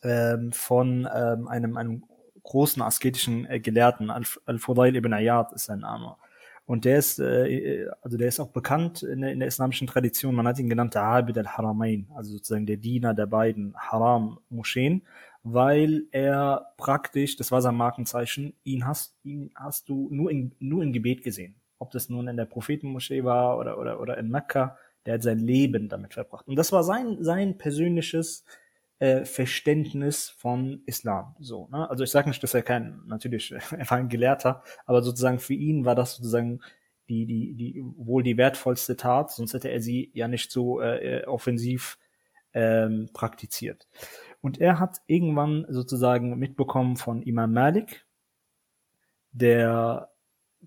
ähm, von ähm, einem, einem großen asketischen äh, Gelehrten, Al- Al-Fudail ibn Ayyad ist sein Name. Und der ist, äh, also der ist auch bekannt in der, in der islamischen Tradition. Man hat ihn genannt der Abid al-Haramain, also sozusagen der Diener der beiden Haram-Moscheen, weil er praktisch, das war sein Markenzeichen, ihn hast, ihn hast du nur in, nur im Gebet gesehen. Ob das nun in der Prophetenmoschee war oder, oder, oder in Mekka, der hat sein Leben damit verbracht. Und das war sein, sein persönliches äh, Verständnis von Islam. So, ne? Also ich sage nicht, dass er kein, natürlich, er war ein Gelehrter, aber sozusagen für ihn war das sozusagen die, die, die wohl die wertvollste Tat, sonst hätte er sie ja nicht so äh, offensiv ähm, praktiziert. Und er hat irgendwann sozusagen mitbekommen von Imam Malik, der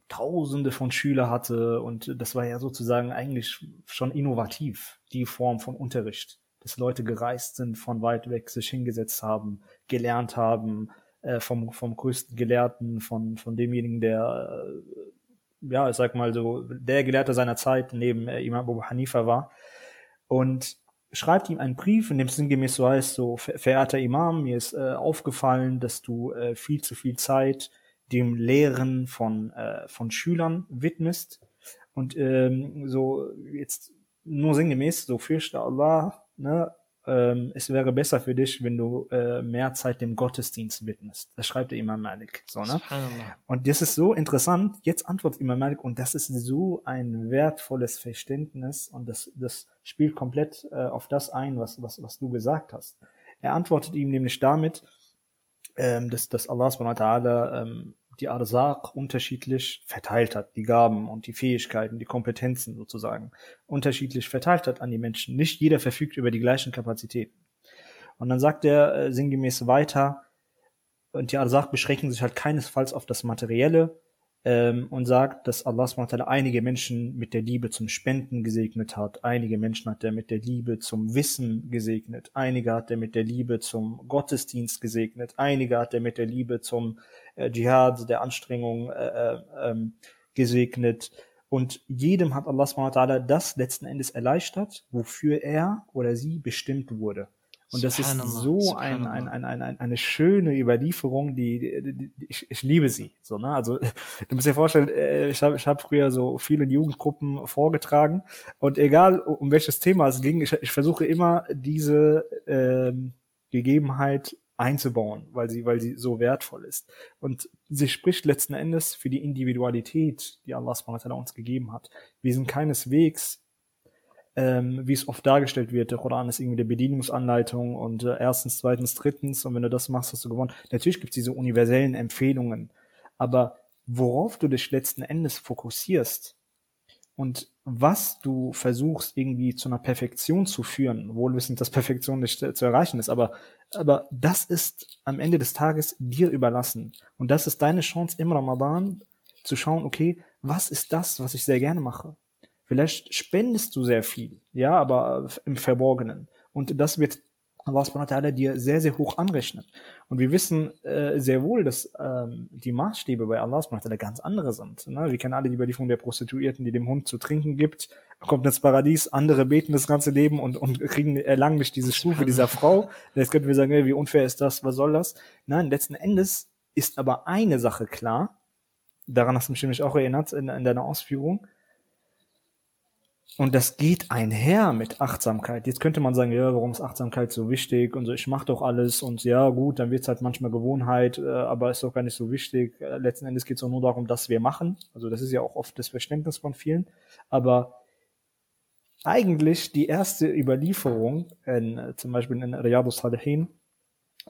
Tausende von Schüler hatte und das war ja sozusagen eigentlich schon innovativ, die Form von Unterricht, dass Leute gereist sind, von weit weg sich hingesetzt haben, gelernt haben, äh, vom, vom größten Gelehrten, von, von demjenigen, der, äh, ja, ich sag mal so, der Gelehrte seiner Zeit neben äh, Imam Abu Hanifa war und schreibt ihm einen Brief, in dem sinngemäß so heißt, so, verehrter Imam, mir ist äh, aufgefallen, dass du äh, viel zu viel Zeit dem Lehren von, äh, von Schülern widmest. Und ähm, so jetzt nur sinngemäß, so fürchte Allah, ne, ähm, es wäre besser für dich, wenn du äh, mehr Zeit dem Gottesdienst widmest. Das schreibt der Imam Malik. So, ne? Und das ist so interessant. Jetzt antwortet Imam Malik und das ist so ein wertvolles Verständnis und das, das spielt komplett äh, auf das ein, was, was, was du gesagt hast. Er antwortet ihm nämlich damit, ähm, dass, dass Allah subhanahu wa ta'ala ähm, die Arzaq unterschiedlich verteilt hat, die Gaben und die Fähigkeiten, die Kompetenzen sozusagen unterschiedlich verteilt hat an die Menschen. Nicht jeder verfügt über die gleichen Kapazitäten. Und dann sagt er äh, sinngemäß weiter, und die Arzaq beschränken sich halt keinesfalls auf das Materielle ähm, und sagt, dass Allah SWT einige Menschen mit der Liebe zum Spenden gesegnet hat, einige Menschen hat er mit der Liebe zum Wissen gesegnet, einige hat er mit der Liebe zum Gottesdienst gesegnet, einige hat er mit der Liebe zum äh, Dschihad, der Anstrengung äh, äh, ähm, gesegnet. Und jedem hat Allah SWT das letzten Endes erleichtert, wofür er oder sie bestimmt wurde. Und das ist so ein, ein, ein, ein, ein, eine schöne Überlieferung, die, die, die ich, ich liebe sie. So, ne? Also du musst dir vorstellen, äh, ich habe ich hab früher so viele Jugendgruppen vorgetragen und egal um welches Thema es ging, ich, ich versuche immer diese ähm, Gegebenheit einzubauen, weil sie, weil sie so wertvoll ist. Und sie spricht letzten Endes für die Individualität, die Allah uns gegeben hat. Wir sind keineswegs ähm, wie es oft dargestellt wird, der Koran ist irgendwie der Bedienungsanleitung und äh, erstens, zweitens, drittens und wenn du das machst, hast du gewonnen. Natürlich gibt es diese universellen Empfehlungen, aber worauf du dich letzten Endes fokussierst und was du versuchst irgendwie zu einer Perfektion zu führen, wohlwissend, dass Perfektion nicht zu erreichen ist, aber, aber das ist am Ende des Tages dir überlassen und das ist deine Chance im Ramadan zu schauen, okay, was ist das, was ich sehr gerne mache? Vielleicht spendest du sehr viel, ja, aber im Verborgenen. Und das wird Allah subhanahu wa ta'ala dir sehr, sehr hoch anrechnen. Und wir wissen äh, sehr wohl, dass ähm, die Maßstäbe bei Allah subhanahu wa ta'ala ganz andere sind. Ne? Wir kennen alle die Überlieferung der Prostituierten, die dem Hund zu trinken gibt, kommt ins Paradies, andere beten das ganze Leben und, und kriegen erlangen nicht diese Stufe dieser Frau. Jetzt könnten wir sagen, wie unfair ist das, was soll das? Nein, letzten Endes ist aber eine Sache klar, daran hast du mich nämlich auch erinnert in, in deiner Ausführung, und das geht einher mit Achtsamkeit. Jetzt könnte man sagen, ja, warum ist Achtsamkeit so wichtig und so, ich mache doch alles und ja, gut, dann wird es halt manchmal Gewohnheit, äh, aber ist doch gar nicht so wichtig. Äh, letzten Endes geht es auch nur darum, dass wir machen. Also das ist ja auch oft das Verständnis von vielen. Aber eigentlich die erste Überlieferung, in, äh, zum Beispiel in Riyadus Salihin,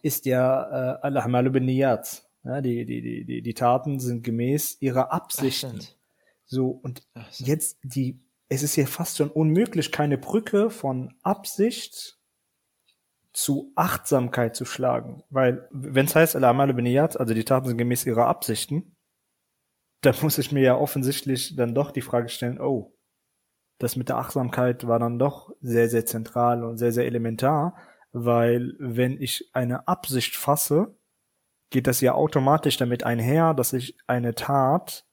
ist ja äh, Al-Ahmal bin Niyat. Ja, die, die, die, die, die Taten sind gemäß ihrer Absichten. So, und jetzt die es ist ja fast schon unmöglich, keine Brücke von Absicht zu Achtsamkeit zu schlagen. Weil, wenn es heißt, Al-Amal also die Taten sind gemäß ihrer Absichten, dann muss ich mir ja offensichtlich dann doch die Frage stellen, oh, das mit der Achtsamkeit war dann doch sehr, sehr zentral und sehr, sehr elementar, weil wenn ich eine Absicht fasse, geht das ja automatisch damit einher, dass ich eine Tat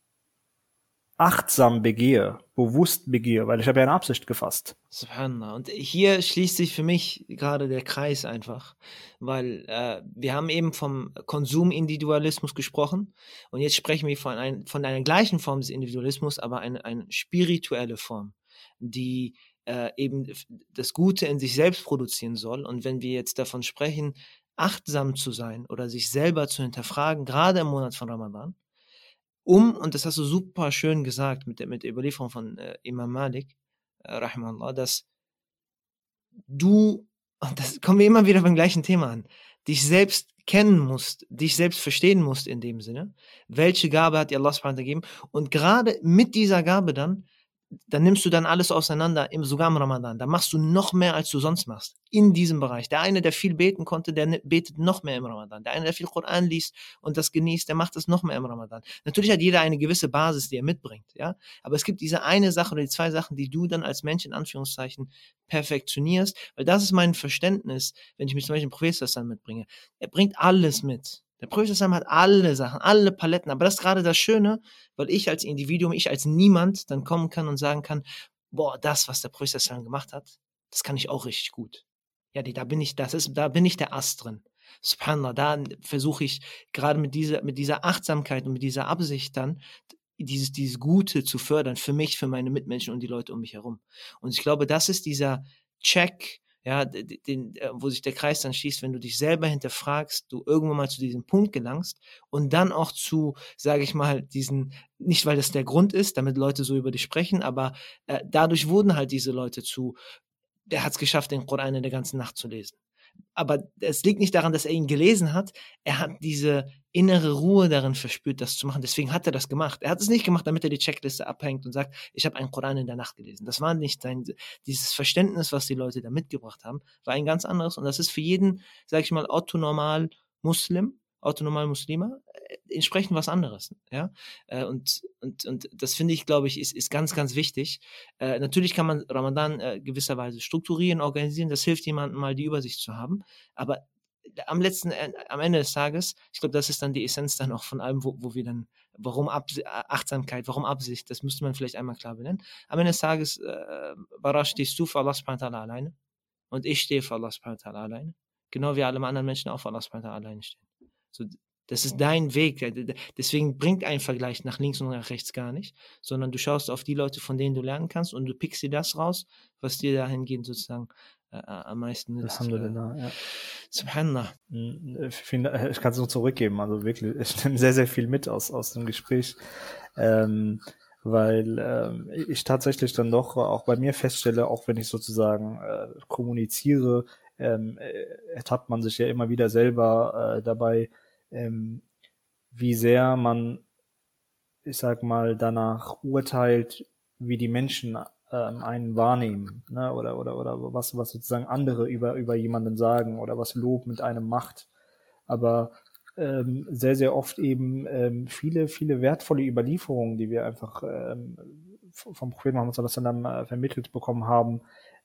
achtsam begehe, bewusst begehe, weil ich habe ja eine Absicht gefasst. Subhanallah. Und hier schließt sich für mich gerade der Kreis einfach, weil äh, wir haben eben vom Konsumindividualismus gesprochen und jetzt sprechen wir von, ein, von einer gleichen Form des Individualismus, aber eine, eine spirituelle Form, die äh, eben das Gute in sich selbst produzieren soll. Und wenn wir jetzt davon sprechen, achtsam zu sein oder sich selber zu hinterfragen, gerade im Monat von Ramadan, um, und das hast du super schön gesagt mit der, mit der Überlieferung von äh, Imam Malik, äh, rahimahullah, dass du, und das kommen wir immer wieder beim gleichen Thema an, dich selbst kennen musst, dich selbst verstehen musst in dem Sinne, welche Gabe hat dir Allah subhanahu gegeben? Und gerade mit dieser Gabe dann dann nimmst du dann alles auseinander, im, sogar im Ramadan. Da machst du noch mehr, als du sonst machst. In diesem Bereich. Der eine, der viel beten konnte, der betet noch mehr im Ramadan. Der eine, der viel Koran liest und das genießt, der macht das noch mehr im Ramadan. Natürlich hat jeder eine gewisse Basis, die er mitbringt, ja. Aber es gibt diese eine Sache oder die zwei Sachen, die du dann als Mensch in Anführungszeichen perfektionierst, weil das ist mein Verständnis, wenn ich mich zum Beispiel Professor dann mitbringe. Er bringt alles mit. Der Prophet hat alle Sachen, alle Paletten. Aber das ist gerade das Schöne, weil ich als Individuum, ich als Niemand dann kommen kann und sagen kann, boah, das, was der Prophet gemacht hat, das kann ich auch richtig gut. Ja, da bin ich, das ist, da bin ich der Ast drin. Subhanallah, da versuche ich gerade mit dieser, mit dieser Achtsamkeit und mit dieser Absicht dann dieses, dieses Gute zu fördern für mich, für meine Mitmenschen und die Leute um mich herum. Und ich glaube, das ist dieser Check, ja, den, äh, wo sich der Kreis dann schließt, wenn du dich selber hinterfragst, du irgendwann mal zu diesem Punkt gelangst und dann auch zu, sage ich mal, diesen, nicht weil das der Grund ist, damit Leute so über dich sprechen, aber äh, dadurch wurden halt diese Leute zu, der hat es geschafft, den Koran in der ganzen Nacht zu lesen aber es liegt nicht daran, dass er ihn gelesen hat. Er hat diese innere Ruhe darin verspürt, das zu machen. Deswegen hat er das gemacht. Er hat es nicht gemacht, damit er die Checkliste abhängt und sagt, ich habe einen Koran in der Nacht gelesen. Das war nicht sein, dieses Verständnis, was die Leute da mitgebracht haben, war ein ganz anderes. Und das ist für jeden, sage ich mal, autonormal Muslim, autonomal Muslime, äh, entsprechend was anderes. Ja? Äh, und, und, und das finde ich, glaube ich, ist, ist ganz, ganz wichtig. Äh, natürlich kann man Ramadan gewisserweise strukturieren, organisieren, das hilft jemandem mal die Übersicht zu haben. Aber am letzten, am Ende des Tages, ich glaube, das ist dann die Essenz dann auch von allem, wo, wo wir dann, warum Abs Achtsamkeit, warum Absicht, das müsste man vielleicht einmal klar benennen. Am Ende des Tages, äh, Barash, stehst du für Allah subhanahu wa alleine und ich stehe für Allah subhanahu wa alleine. Genau wie alle anderen Menschen auch für Allah subhanahu wa alleine stehen. So, das ist dein Weg. Deswegen bringt ein Vergleich nach links und nach rechts gar nicht, sondern du schaust auf die Leute, von denen du lernen kannst und du pickst dir das raus, was dir dahingehend sozusagen äh, am meisten nützt. Alhamdulillah, ja. Subhanallah. Hm, äh, ich kann es nur zurückgeben, also wirklich, ich nehme sehr, sehr viel mit aus, aus dem Gespräch. Ähm, weil ähm, ich tatsächlich dann doch auch bei mir feststelle, auch wenn ich sozusagen äh, kommuniziere, ähm, äh, ertappt man sich ja immer wieder selber äh, dabei, ähm, wie sehr man, ich sag mal, danach urteilt, wie die Menschen ähm, einen wahrnehmen, ne? oder, oder, oder was, was sozusagen andere über, über jemanden sagen oder was Lob mit einem macht. Aber ähm, sehr, sehr oft eben ähm, viele, viele wertvolle Überlieferungen, die wir einfach ähm, vom Propheten Muhammad sallam, vermittelt bekommen haben,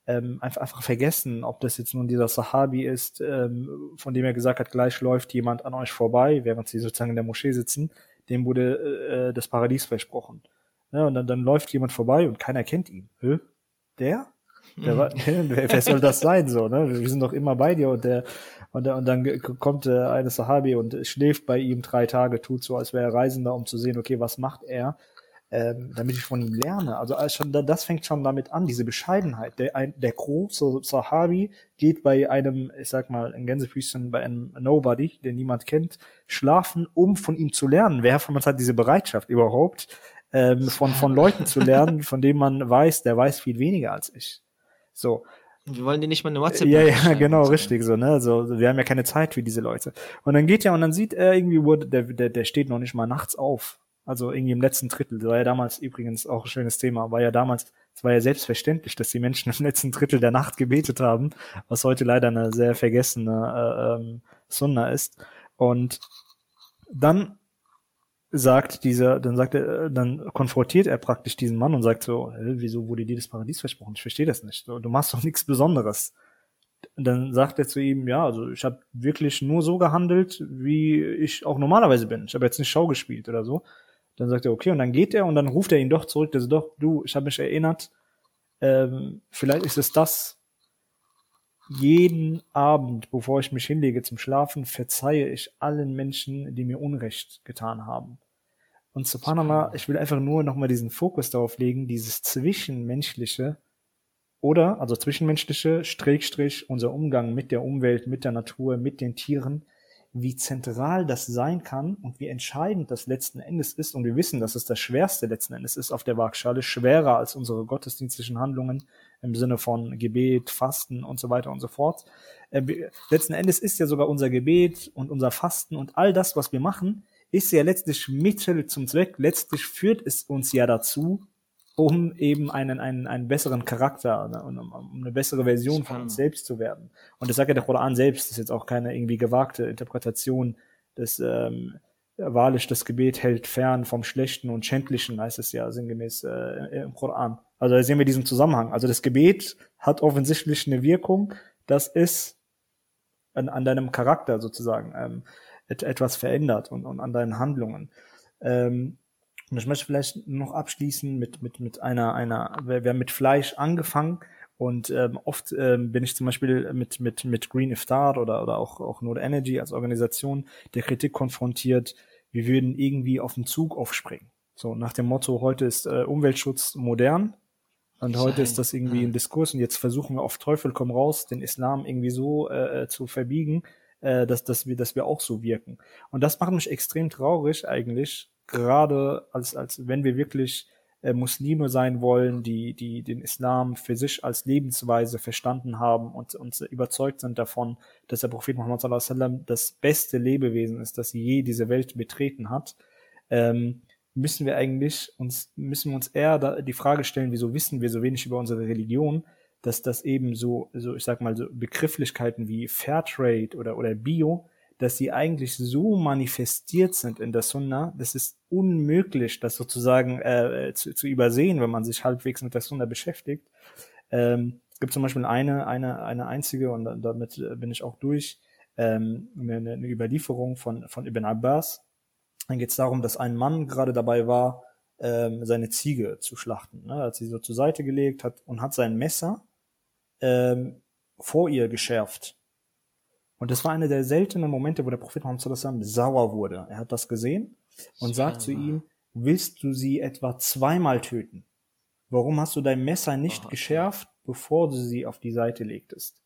ähm, einfach, einfach vergessen, ob das jetzt nun dieser Sahabi ist, ähm, von dem er gesagt hat, gleich läuft jemand an euch vorbei, während sie sozusagen in der Moschee sitzen, dem wurde äh, das Paradies versprochen. Ja, und dann, dann läuft jemand vorbei und keiner kennt ihn. Hä? Der? Der war, wer soll das sein so, ne? Wir sind doch immer bei dir und der und, der, und dann kommt äh, eine Sahabi und schläft bei ihm drei Tage, tut so, als wäre er Reisender, um zu sehen, okay, was macht er? Ähm, damit ich von ihm lerne. Also schon, das fängt schon damit an, diese Bescheidenheit. Der, ein, der große Sahabi geht bei einem, ich sag mal, in Gänsefüßchen, bei einem Nobody, den niemand kennt, schlafen, um von ihm zu lernen. Wer von uns hat diese Bereitschaft überhaupt, ähm, von, von Leuten zu lernen, von denen man weiß, der weiß viel weniger als ich. So. Wir wollen dir nicht mal eine WhatsApp. Ja, ja, genau, richtig so, ne? So, wir haben ja keine Zeit für diese Leute. Und dann geht ja und dann sieht er irgendwie, wo der, der, der steht noch nicht mal nachts auf. Also irgendwie im letzten Drittel. Das war ja damals übrigens auch ein schönes Thema. War ja damals, es war ja selbstverständlich, dass die Menschen im letzten Drittel der Nacht gebetet haben, was heute leider eine sehr vergessene äh, ähm, Sunna ist. Und dann sagt dieser, dann sagt er, dann konfrontiert er praktisch diesen Mann und sagt so, wieso wurde dir das Paradies versprochen? Ich verstehe das nicht. Du machst doch nichts Besonderes. Dann sagt er zu ihm, ja, also ich habe wirklich nur so gehandelt, wie ich auch normalerweise bin. Ich habe jetzt nicht Schau gespielt oder so. Dann sagt er, okay, und dann geht er und dann ruft er ihn doch zurück, der sagt, doch, du, ich habe mich erinnert, ähm, vielleicht ist es das, jeden Abend, bevor ich mich hinlege zum Schlafen, verzeihe ich allen Menschen, die mir Unrecht getan haben. Und subhanallah, ich will einfach nur nochmal diesen Fokus darauf legen, dieses Zwischenmenschliche oder, also Zwischenmenschliche, Strich, Strich, unser Umgang mit der Umwelt, mit der Natur, mit den Tieren, wie zentral das sein kann und wie entscheidend das letzten Endes ist. Und wir wissen, dass es das Schwerste letzten Endes ist auf der Waagschale, schwerer als unsere gottesdienstlichen Handlungen im Sinne von Gebet, Fasten und so weiter und so fort. Äh, letzten Endes ist ja sogar unser Gebet und unser Fasten und all das, was wir machen, ist ja letztlich Mittel zum Zweck. Letztlich führt es uns ja dazu, um eben einen, einen, einen besseren Charakter, ne, um, um eine bessere Version von uns selbst zu werden. Und das sagt ja der Koran selbst, das ist jetzt auch keine irgendwie gewagte Interpretation des ähm, wahrlich das Gebet hält fern vom Schlechten und Schändlichen, heißt es ja sinngemäß äh, im Koran. Also da sehen wir diesen Zusammenhang. Also das Gebet hat offensichtlich eine Wirkung, dass es an, an deinem Charakter sozusagen ähm, et, etwas verändert und, und an deinen Handlungen. Ähm, und ich möchte vielleicht noch abschließen mit, mit, mit einer, einer, wir haben mit Fleisch angefangen und ähm, oft ähm, bin ich zum Beispiel mit, mit, mit Green Iftar oder, oder auch, auch Node Energy als Organisation der Kritik konfrontiert, wir würden irgendwie auf den Zug aufspringen. So nach dem Motto, heute ist äh, Umweltschutz modern und heute Schein. ist das irgendwie ein Diskurs und jetzt versuchen wir auf Teufel komm raus, den Islam irgendwie so äh, zu verbiegen, äh, dass, dass, wir, dass wir auch so wirken. Und das macht mich extrem traurig eigentlich, gerade als, als wenn wir wirklich äh, Muslime sein wollen, die, die den Islam für sich als Lebensweise verstanden haben und, und überzeugt sind davon, dass der Prophet Muhammad sallam, das beste Lebewesen ist, das je diese Welt betreten hat, ähm, müssen wir eigentlich uns, müssen wir uns eher da die Frage stellen, wieso wissen wir so wenig über unsere Religion, dass das eben so, so ich sag mal, so Begrifflichkeiten wie Fairtrade oder, oder Bio dass sie eigentlich so manifestiert sind in der Sunna, das ist unmöglich, das sozusagen äh, zu, zu übersehen, wenn man sich halbwegs mit der Sunna beschäftigt. Ähm, es gibt zum Beispiel eine, eine, eine einzige, und damit bin ich auch durch, ähm, eine, eine Überlieferung von, von Ibn Abbas. Dann geht es darum, dass ein Mann gerade dabei war, ähm, seine Ziege zu schlachten. Ne? Er hat sie so zur Seite gelegt hat und hat sein Messer ähm, vor ihr geschärft und das war einer der seltenen Momente, wo der Prophet Muhammad sauer wurde. Er hat das gesehen und sagt zu ihm, willst du sie etwa zweimal töten? Warum hast du dein Messer nicht geschärft, bevor du sie auf die Seite legtest?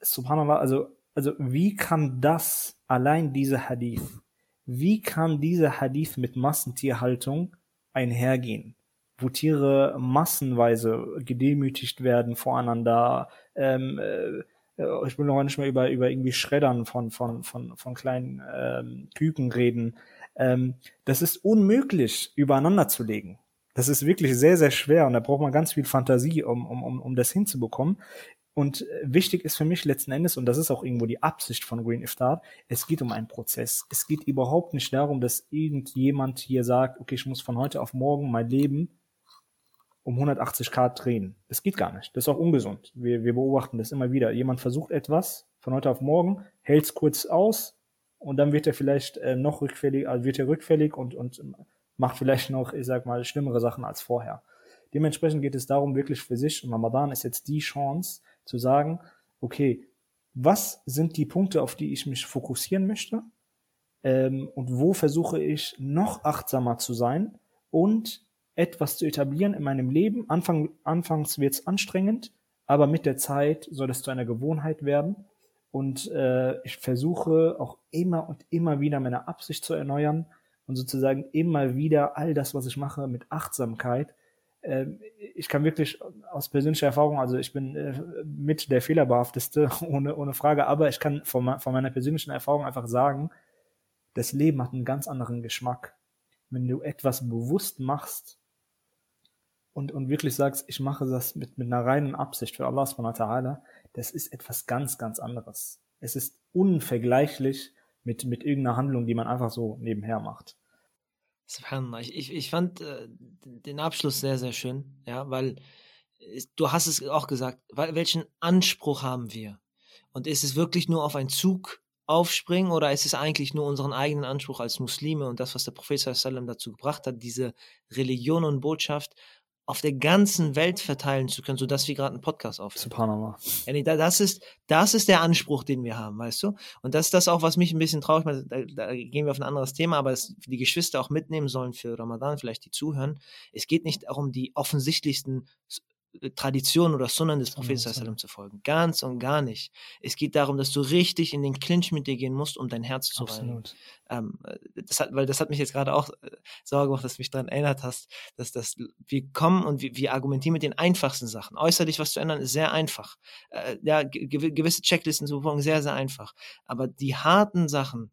Subhanallah, also, also wie kann das allein dieser Hadith, wie kann dieser Hadith mit Massentierhaltung einhergehen? wo Tiere massenweise gedemütigt werden voreinander, ähm, äh, äh, ich will noch nicht mal über, über irgendwie Schreddern von, von, von, von kleinen ähm, Küken reden. Ähm, das ist unmöglich übereinander zu legen. Das ist wirklich sehr, sehr schwer und da braucht man ganz viel Fantasie, um, um, um, um das hinzubekommen. Und äh, wichtig ist für mich letzten Endes, und das ist auch irgendwo die Absicht von Green Iftar, es geht um einen Prozess. Es geht überhaupt nicht darum, dass irgendjemand hier sagt, okay, ich muss von heute auf morgen mein Leben um 180 Grad drehen. Das geht gar nicht. Das ist auch ungesund. Wir, wir beobachten das immer wieder. Jemand versucht etwas von heute auf morgen, hält es kurz aus und dann wird er vielleicht äh, noch rückfällig, also wird er rückfällig und, und macht vielleicht noch, ich sag mal, schlimmere Sachen als vorher. Dementsprechend geht es darum, wirklich für sich, und Ramadan ist jetzt die Chance zu sagen, okay, was sind die Punkte, auf die ich mich fokussieren möchte? Ähm, und wo versuche ich noch achtsamer zu sein? und etwas zu etablieren in meinem Leben. Anfang, anfangs wird es anstrengend, aber mit der Zeit soll es zu einer Gewohnheit werden. Und äh, ich versuche auch immer und immer wieder meine Absicht zu erneuern und sozusagen immer wieder all das, was ich mache, mit Achtsamkeit. Äh, ich kann wirklich aus persönlicher Erfahrung, also ich bin äh, mit der fehlerbehafteste, ohne, ohne Frage, aber ich kann von, von meiner persönlichen Erfahrung einfach sagen, das Leben hat einen ganz anderen Geschmack. Wenn du etwas bewusst machst, und, und wirklich sagst, ich mache das mit, mit einer reinen Absicht für Allah subhanahu wa ta'ala, das ist etwas ganz, ganz anderes. Es ist unvergleichlich mit, mit irgendeiner Handlung, die man einfach so nebenher macht. Subhanallah. Ich, ich, fand äh, den Abschluss sehr, sehr schön, ja, weil du hast es auch gesagt, welchen Anspruch haben wir? Und ist es wirklich nur auf einen Zug aufspringen oder ist es eigentlich nur unseren eigenen Anspruch als Muslime und das, was der Prophet sallam dazu gebracht hat, diese Religion und Botschaft auf der ganzen Welt verteilen zu können, sodass wir gerade einen Podcast aufnehmen. Subhanallah. Das ist, das ist der Anspruch, den wir haben, weißt du? Und das ist das auch, was mich ein bisschen traurig macht. Da, da gehen wir auf ein anderes Thema, aber es, die Geschwister auch mitnehmen sollen für Ramadan, vielleicht die zuhören. Es geht nicht darum, die offensichtlichsten Tradition oder Sunnen des Propheten zu folgen. Ganz und gar nicht. Es geht darum, dass du richtig in den Clinch mit dir gehen musst, um dein Herz zu reinigen. Ähm, das hat, weil das hat mich jetzt gerade auch äh, Sorge gemacht, dass du mich daran erinnert hast, dass das, wir kommen und wir, wir argumentieren mit den einfachsten Sachen. Äußerlich was zu ändern ist sehr einfach. Äh, ja, ge gewisse Checklisten zu befolgen, sehr, sehr einfach. Aber die harten Sachen,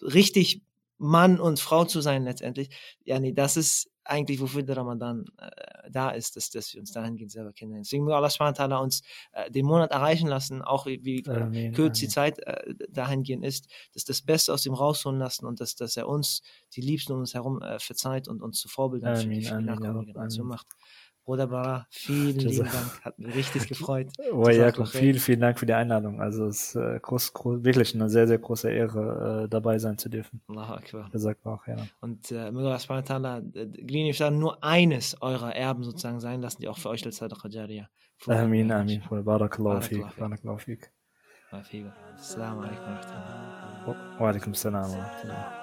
richtig Mann und Frau zu sein letztendlich, ja, nee, das ist eigentlich, wofür der Ramadan äh, da ist, dass, dass wir uns dahingehend selber kennen. Deswegen will Allah SWT uns äh, den Monat erreichen lassen, auch wie, wie äh, kurz die Zeit äh, dahingehend ist, dass das Beste aus ihm rausholen lassen und dass, dass er uns, die Liebsten um uns herum, äh, verzeiht und uns zu Vorbildern für die, für die nachkommende Generation macht. Bruder Bara, vielen lieben Dank. Hat mich richtig gefreut. Oh, Jakob, vielen, vielen Dank für die Einladung. Also es ist äh, groß, groß, wirklich eine sehr, sehr große Ehre, äh, dabei sein zu dürfen. Allahu Akbar. Gesagt auch, ja. Und äh, möge Allah Glini nur eines eurer Erben sozusagen sein lassen, die auch für euch als Sadaqa Jariyah. Amin, amin. Barakallahu fik. Barakallahu alaikum wa alaikum assalam wa rahmatullah.